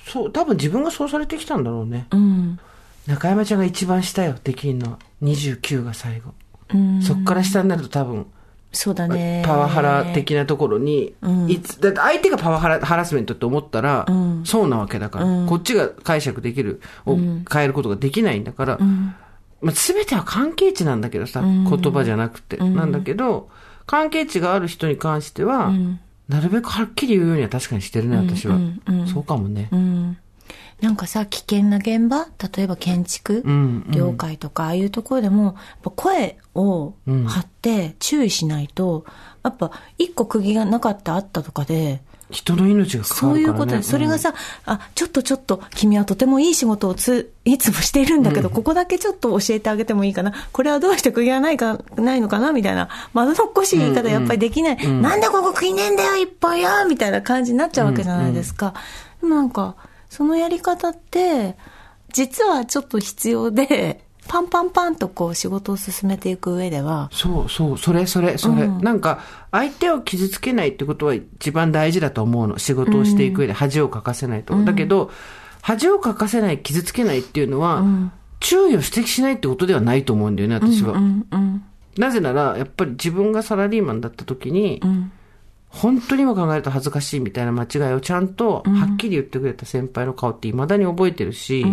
[SPEAKER 2] そう、多分自分がそうされてきたんだろうね。
[SPEAKER 3] うん。
[SPEAKER 2] 中山ちゃんが一番下よ、できんのは。29が最後。
[SPEAKER 3] うん。
[SPEAKER 2] そっから下になると多分、
[SPEAKER 3] そうだね。
[SPEAKER 2] パワハラ的なところに、
[SPEAKER 3] うん。
[SPEAKER 2] いつ、だって相手がパワハラ、ハラスメントって思ったら、
[SPEAKER 3] ん。
[SPEAKER 2] そうなわけだから、
[SPEAKER 3] うん。
[SPEAKER 2] こっちが解釈できる、を変えることができないんだから、
[SPEAKER 3] うん。
[SPEAKER 2] まあ、全ては関係値なんだけどさ、
[SPEAKER 3] ん。
[SPEAKER 2] 言葉じゃなくて、なんだけど、関係値がある人に関しては、
[SPEAKER 3] ん。
[SPEAKER 2] なるべくはっきり言うようには確かにしてるね、私は。そうかもね。
[SPEAKER 3] うん。なんかさ、危険な現場？例えば建築、
[SPEAKER 2] うん
[SPEAKER 3] 業界とか、ああいうところでも、声を張って注意しないと、やっぱ一個釘がなかったあったとかで、
[SPEAKER 2] 人の命が関
[SPEAKER 3] そう
[SPEAKER 2] わるから、ね。
[SPEAKER 3] いうことで、それがさ、あ、ちょっとちょっと、君はとてもいい仕事をつ、いつもしているんだけど、ここだけちょっと教えてあげてもいいかな。これはどうして釘がないか、ないのかな？みたいな、まどろっこしい言い方やっぱりできない。なんでここ釘ねえんだよ、一本よみたいな感じになっちゃうわけじゃないですか。でもなんか、そのやり方って、実はちょっと必要で、[laughs] パンパンパンとこう仕事を進めていく上では、
[SPEAKER 2] そうそう、それそれ、それ。
[SPEAKER 3] うん
[SPEAKER 2] なんか、相手を傷つけないってことは一番大事だと思うの。仕事をしていく上で恥をかかせないと。だけど、恥をかかせない、傷つけないっていうのは、注意を指摘しないってことではないと思うんだよね、私は。
[SPEAKER 3] うんうん
[SPEAKER 2] なぜなら、やっぱり自分がサラリーマンだった時に、
[SPEAKER 3] ん
[SPEAKER 2] 本当に今考えると恥ずかしいみたいな間違いをちゃんとはっきり言ってくれた先輩の顔って未だに覚えてるし、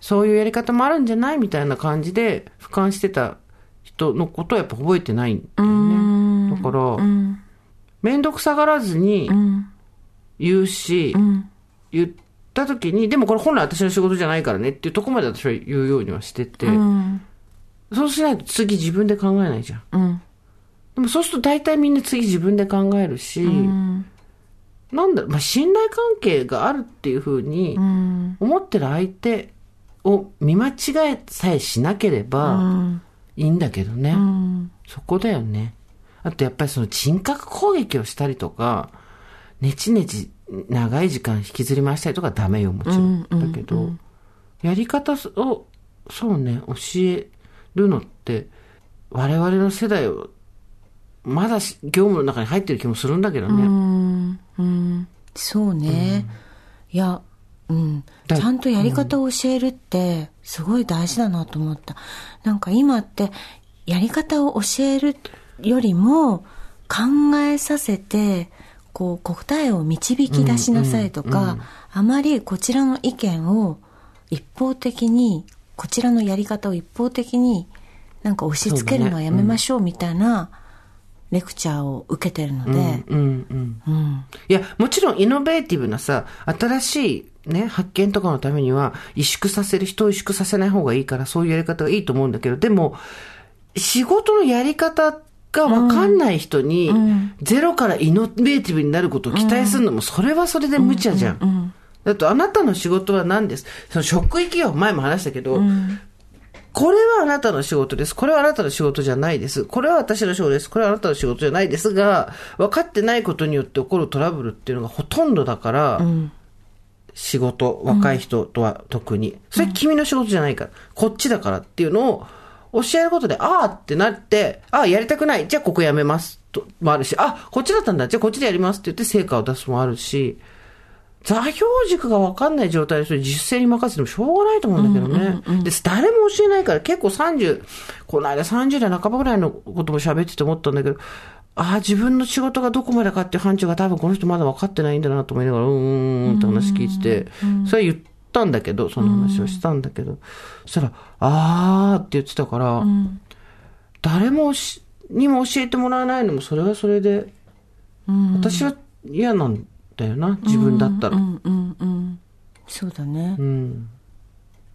[SPEAKER 2] そういうやり方もあるんじゃないみたいな感じで俯瞰してた人のことはやっぱ覚えてないんだよね。だから、
[SPEAKER 3] うん。
[SPEAKER 2] めんどくさがらずに
[SPEAKER 3] うん。
[SPEAKER 2] 言うし、
[SPEAKER 3] うん。
[SPEAKER 2] 言った時に、でもこれ本来私の仕事じゃないからねっていうところまで私は言うようにはしてて、
[SPEAKER 3] うん。
[SPEAKER 2] そうしないと次自分で考えないじゃん。
[SPEAKER 3] うん
[SPEAKER 2] でもそうすると大体みんな次自分で考えるし、
[SPEAKER 3] うん。
[SPEAKER 2] なんだろう、まあ、信頼関係があるっていうふうに
[SPEAKER 3] うん。
[SPEAKER 2] 思ってる相手を見間違えさえしなけれ
[SPEAKER 3] う
[SPEAKER 2] ば
[SPEAKER 3] ん。
[SPEAKER 2] いいんだけどね。
[SPEAKER 3] うん。
[SPEAKER 2] そこだよね。あとやっぱりその人格攻撃をしたりとか、ねちねち長い時間引きずり回したりとかはダメよ、もちろん。だけど、やり方を、そうね、教えるのって、我々の世代を、まだし業務の中に入ってる気もするんだけど
[SPEAKER 3] う
[SPEAKER 2] ね。
[SPEAKER 3] ん。うん。そうね、いやうん。
[SPEAKER 2] だ
[SPEAKER 3] ちゃんとやり方を教えるってすごい大事だなと思った。なんか今ってやり方を教えるよりも考えさせてこう答えを導き出しなさいとか、あまりこちらの意見を一方的にこちらのやり方を一方的になんか押し付けるのはやめましょうみたいなレクチャーを受けてるので、
[SPEAKER 2] うんうん。
[SPEAKER 3] うん。
[SPEAKER 2] いや、もちろんイノベーティブなさ、新しいね、発見とかのためには、萎縮させる、人を萎縮させない方がいいから、そういうやり方がいいと思うんだけど、でも、仕事のやり方がわかんない人に、ゼロからイノベーティブになることを期待するのも、それはそれで無茶じゃん。だと、あなたの仕事は何です？その職域は前も話したけど、これはあなたの仕事です。これはあなたの仕事じゃないです。これは私の仕事です。これはあなたの仕事じゃないですが、分かってないことによって起こるトラブルっていうのがほとんどだから、仕事、若い人とは特に。それ君の仕事じゃないから、こっちだからっていうのを教えることで、ああってなって、ああやりたくない。じゃあここやめます。と、もあるし、あ、こっちだったんだ。じゃあこっちでやりますって言って成果を出すもあるし、座標軸が分かんない状態でそれ実践に任せてもしょうがないと思うんだけどね。で、誰も教えないから結構30、この間30代半ばぐらいのことも喋ってて思ったんだけど、ああ、自分の仕事がどこまでかっていう範疇が多分この人まだ分かってないんだなと思いながら、うーんうーんって話聞いてて、それは言ったんだけど、その話をしたんだけど、そしたら、あーって言ってたから、誰もしにも教えてもらわないのもそれはそれで、私は嫌なんだよな、自分だったら。
[SPEAKER 3] うんうんうんそうだね、
[SPEAKER 2] うん。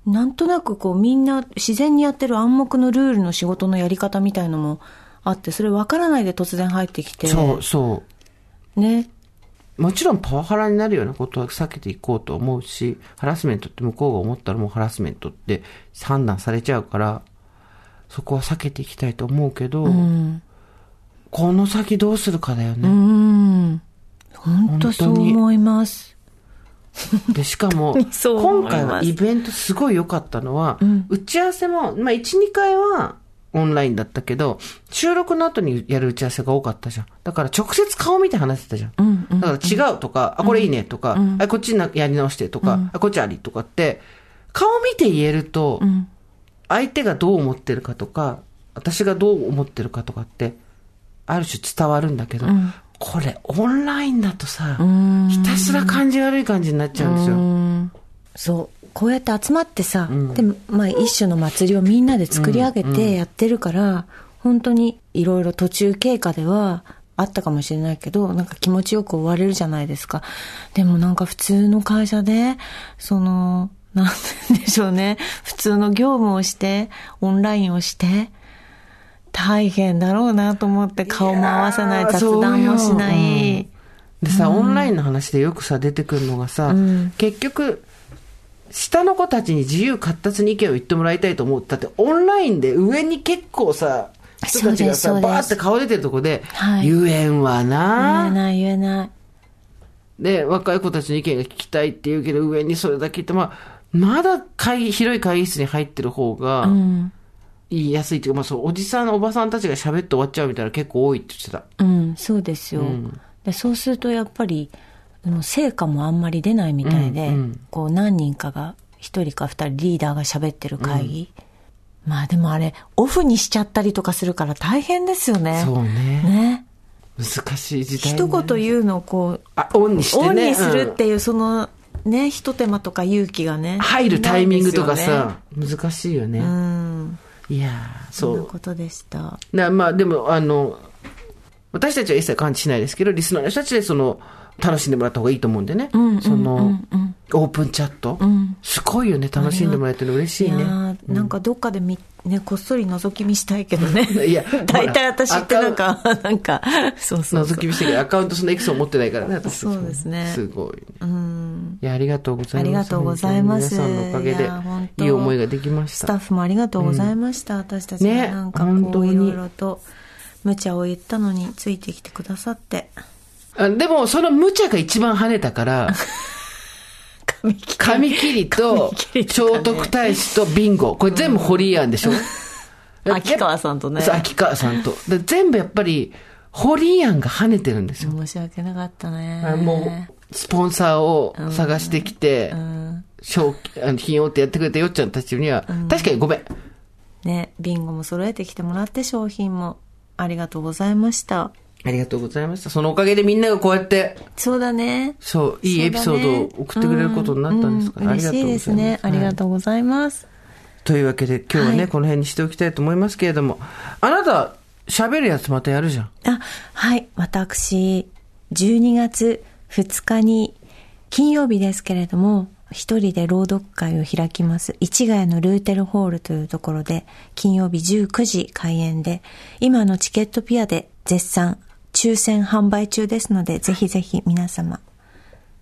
[SPEAKER 3] なんとなくこうみんな自然にやってる暗黙のルールの仕事のやり方みたいのもあってそれ分からないで突然入ってきて。
[SPEAKER 2] そうそう。
[SPEAKER 3] ね。
[SPEAKER 2] もちろんパワハラになるようなことは避けていこうと思うし、ハラスメントって向こうが思ったらもうハラスメントって判断されちゃうから、そこは避けていきたいと思うけど、
[SPEAKER 3] うん。
[SPEAKER 2] この先どうするかだよ
[SPEAKER 3] う
[SPEAKER 2] ね。
[SPEAKER 3] ん本当そう思います。
[SPEAKER 2] で、しかも、[laughs] 今回はイベントすごい良かったのは、打ち合わせも、まあ1、2回はオンラインだったけど、収録の後にやる打ち合わせが多かったじゃん。だから直接顔見て話してたじゃん。
[SPEAKER 3] うんうん
[SPEAKER 2] だから違うとか、あ、これいいねとか、あ、こっちなやり直してとか、あ、こっちありとかって、顔見て言えると、
[SPEAKER 3] ん
[SPEAKER 2] 相手がどう思ってるかとか、私がどう思ってるかとかって、ある種伝わるん。だけど、これオンラインだとさ、
[SPEAKER 3] ん。
[SPEAKER 2] ひたすら感じ悪い感じになっちゃうんですよ。
[SPEAKER 3] うん。そう。こうやって集まってさ、でまあ、一種の祭りをみんなで作り上げてやってるから、本当にいろいろ途中経過ではあったかもしれないけどなんか気持ちよく終われるじゃないですか。でもなんか普通の会社でそのなんでしょうね。普通の業務をしてオンラインをして大変だろうなと思って顔も合わせない雑談もしな
[SPEAKER 2] そうよ。
[SPEAKER 3] い、
[SPEAKER 2] でさ、オンラインの話でよくさ、出てくるのがさ、結局、下の子たちに自由闊達に意見を言ってもらいたいと思ったって、オンラインで上に結構さ、人たちがさ、バーって顔出てるとこで、
[SPEAKER 3] はい。
[SPEAKER 2] 言えんわ
[SPEAKER 3] 言え
[SPEAKER 2] な、
[SPEAKER 3] ない言えない。
[SPEAKER 2] で、若い子たちの意見が聞きたいって言うけど、上にそれだけ言って、まあ、まだ会議、広い会議室に入ってる方が、言いやすいっていうか、まあそう、おじさん、おばさんたちが喋って終わっちゃうみたいな結構多いって言ってた。
[SPEAKER 3] うん、そうですよ。でそうするとやっぱり、成果もあんまり出ないみたいで、こう何人かが、一人か二人リーダーが喋ってる会議。まあでもあれ、オフにしちゃったりとかするから大変ですよね。
[SPEAKER 2] そうね。
[SPEAKER 3] ね。
[SPEAKER 2] 難しい時代、ね。
[SPEAKER 3] 一言言うのをこう、
[SPEAKER 2] あ、オンにしてね。
[SPEAKER 3] オンにするっていう、その、ね、一手間とか勇気がね。
[SPEAKER 2] 入るタイミングとかさ、難しいよね。
[SPEAKER 3] ね。うん。
[SPEAKER 2] いや
[SPEAKER 3] そん
[SPEAKER 2] そう。
[SPEAKER 3] なことでした。
[SPEAKER 2] なまあでも、あの、私たちは一切感知しないですけど、リスナーの人たちでその、楽しんでもらった方がいいと思うんでね。その、オープンチャット、すごいよね、楽しんでもらえてるの嬉しいね。
[SPEAKER 3] いなんかどっかでみ、ね、こっそり覗き見したいけどね。
[SPEAKER 2] いや [laughs]
[SPEAKER 3] 大体私ってなん
[SPEAKER 2] ほ
[SPEAKER 3] か、なんか、そうそうそう。
[SPEAKER 2] 覗き見してるアカウントそのエクソン持ってないからね、私
[SPEAKER 3] そうですね
[SPEAKER 2] すごい。
[SPEAKER 3] うん。
[SPEAKER 2] いや、ありがとうございます。
[SPEAKER 3] ありがとうございます
[SPEAKER 2] 皆さんのおかげで
[SPEAKER 3] い
[SPEAKER 2] いい思いができまし
[SPEAKER 3] スタ
[SPEAKER 2] た。
[SPEAKER 3] ッフもありがとうございました。私たちが
[SPEAKER 2] ね
[SPEAKER 3] なんかこう、いろいろと、無茶を言ったのについてきてくださって。
[SPEAKER 2] あでも、その無茶が一番跳ねたから、[laughs]
[SPEAKER 3] 髪切り
[SPEAKER 2] と聖徳太子とビンゴ。これ全部ホリーアンでしょ？
[SPEAKER 3] 秋川さんとね
[SPEAKER 2] 秋川さんと。で全部やっぱり、ホリーアンが跳ねてるんですよ。
[SPEAKER 3] 申し訳なかったね。
[SPEAKER 2] あもう、スポンサーを探してきて、
[SPEAKER 3] うん。
[SPEAKER 2] 賞品をってやってくれたよっちゃんたちには、確かにごめん。
[SPEAKER 3] ね、ビンゴも揃えてきてもらって商品もありがとうございました。
[SPEAKER 2] ありがとうございました。そのおかげでみんながこうやって、
[SPEAKER 3] そうだね。
[SPEAKER 2] そう、いいエピソードを送ってくれることになったんですから、
[SPEAKER 3] うん
[SPEAKER 2] ありがとうございます。
[SPEAKER 3] 嬉しいですね。ありがとうございます。
[SPEAKER 2] というわけで、今日はね、
[SPEAKER 3] はい
[SPEAKER 2] この辺にしておきたいと思いますけれども、あなた、喋るやつまたやるじゃん。
[SPEAKER 3] あ、はい。私、12月2日に、金曜日ですけれども、一人で朗読会を開きます。市ヶ谷のルーテルホールというところで、金曜日19時開演で、今のチケットピアで絶賛抽選販売中ですので、ぜひぜひ皆様、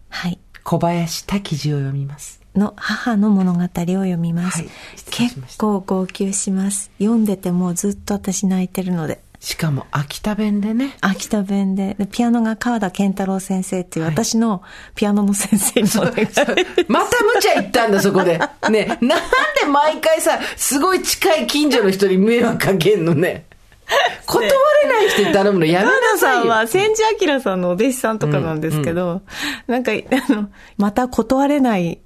[SPEAKER 3] はい。
[SPEAKER 2] 小林滝次を読みます。
[SPEAKER 3] の母の物語を読みます。
[SPEAKER 2] はいしました
[SPEAKER 3] 結構号泣します。読んでてもうずっと私泣いてるので。
[SPEAKER 2] しかも、秋田弁でね。
[SPEAKER 3] 秋田弁ででピアノが川田健太郎先生っていう私のピアノの先生にお願い
[SPEAKER 2] また無茶言ったんだ、そこで。ね、なんで毎回さ、すごい近い近所の人に迷惑かけんのね。[laughs] 断れない人に頼むのやめなさいよ。
[SPEAKER 3] さんは千住明さんのお弟子さんとかなんですけど、なんかあのまた断れない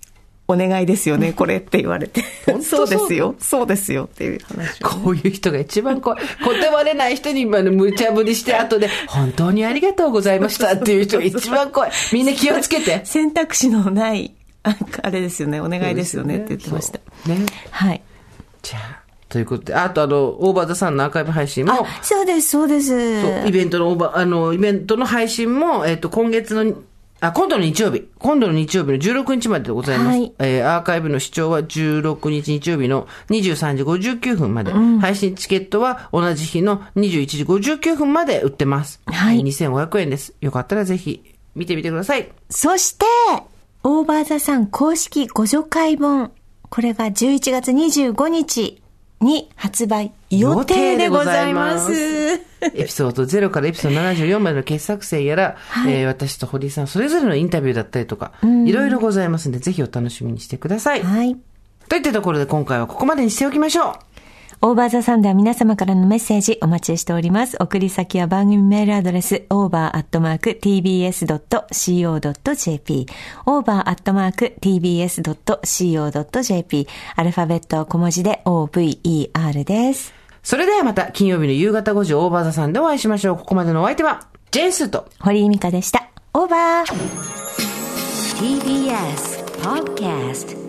[SPEAKER 3] お願いですよね [laughs] これって言われて。そう？ですよ。そうですよっていう話。を
[SPEAKER 2] こういう人が一番怖い。断れない人に今の無茶ぶりして、後で、[laughs] 本当にありがとうございましたっていう人が一番怖い。みんな気をつけて。
[SPEAKER 3] 選択肢のないああれですよね。お願いですよねって言ってました。
[SPEAKER 2] ね。
[SPEAKER 3] はい。
[SPEAKER 2] じゃあ、ということで、あとあの、オーバーザさんのアーカイブ配信も、
[SPEAKER 3] あそうですそうです
[SPEAKER 2] そうイベントのオーバー、あの、イベントの配信も、えっ、と、今月の、あ、今度の日曜日、今度の日曜日の16日まででございます。
[SPEAKER 3] はい
[SPEAKER 2] えーアーカイブの視聴は16日日曜日の23時59分まで。配信チケットは同じ日の21時59分まで売ってます。
[SPEAKER 3] はい
[SPEAKER 2] えー2500円です。よかったらぜひ見てみてください。
[SPEAKER 3] そして、オーバーザさん公式ご助会本。これが11月25日に発売予定でございます。
[SPEAKER 2] エピソード0からエピソード74までの傑作選やら、
[SPEAKER 3] はい
[SPEAKER 2] えー私と堀井さんそれぞれのインタビューだったりとか、いろいろございますので、ぜひお楽しみにしてください。
[SPEAKER 3] はい。
[SPEAKER 2] といったところで今回はここまでにしておきましょう。
[SPEAKER 3] オーバーザさんでは皆様からのメッセージお待ちしております。送り先は番組メールアドレス over.tbs.co.jp over.tbs.co.jp アルファベット小文字で over です。
[SPEAKER 2] それではまた金曜日の夕方5時オーバーザさんでお会いしましょう。ここまでのお相手は、ジェーンスーと、
[SPEAKER 3] 堀井美香でした。オーバー
[SPEAKER 1] TBS Podcast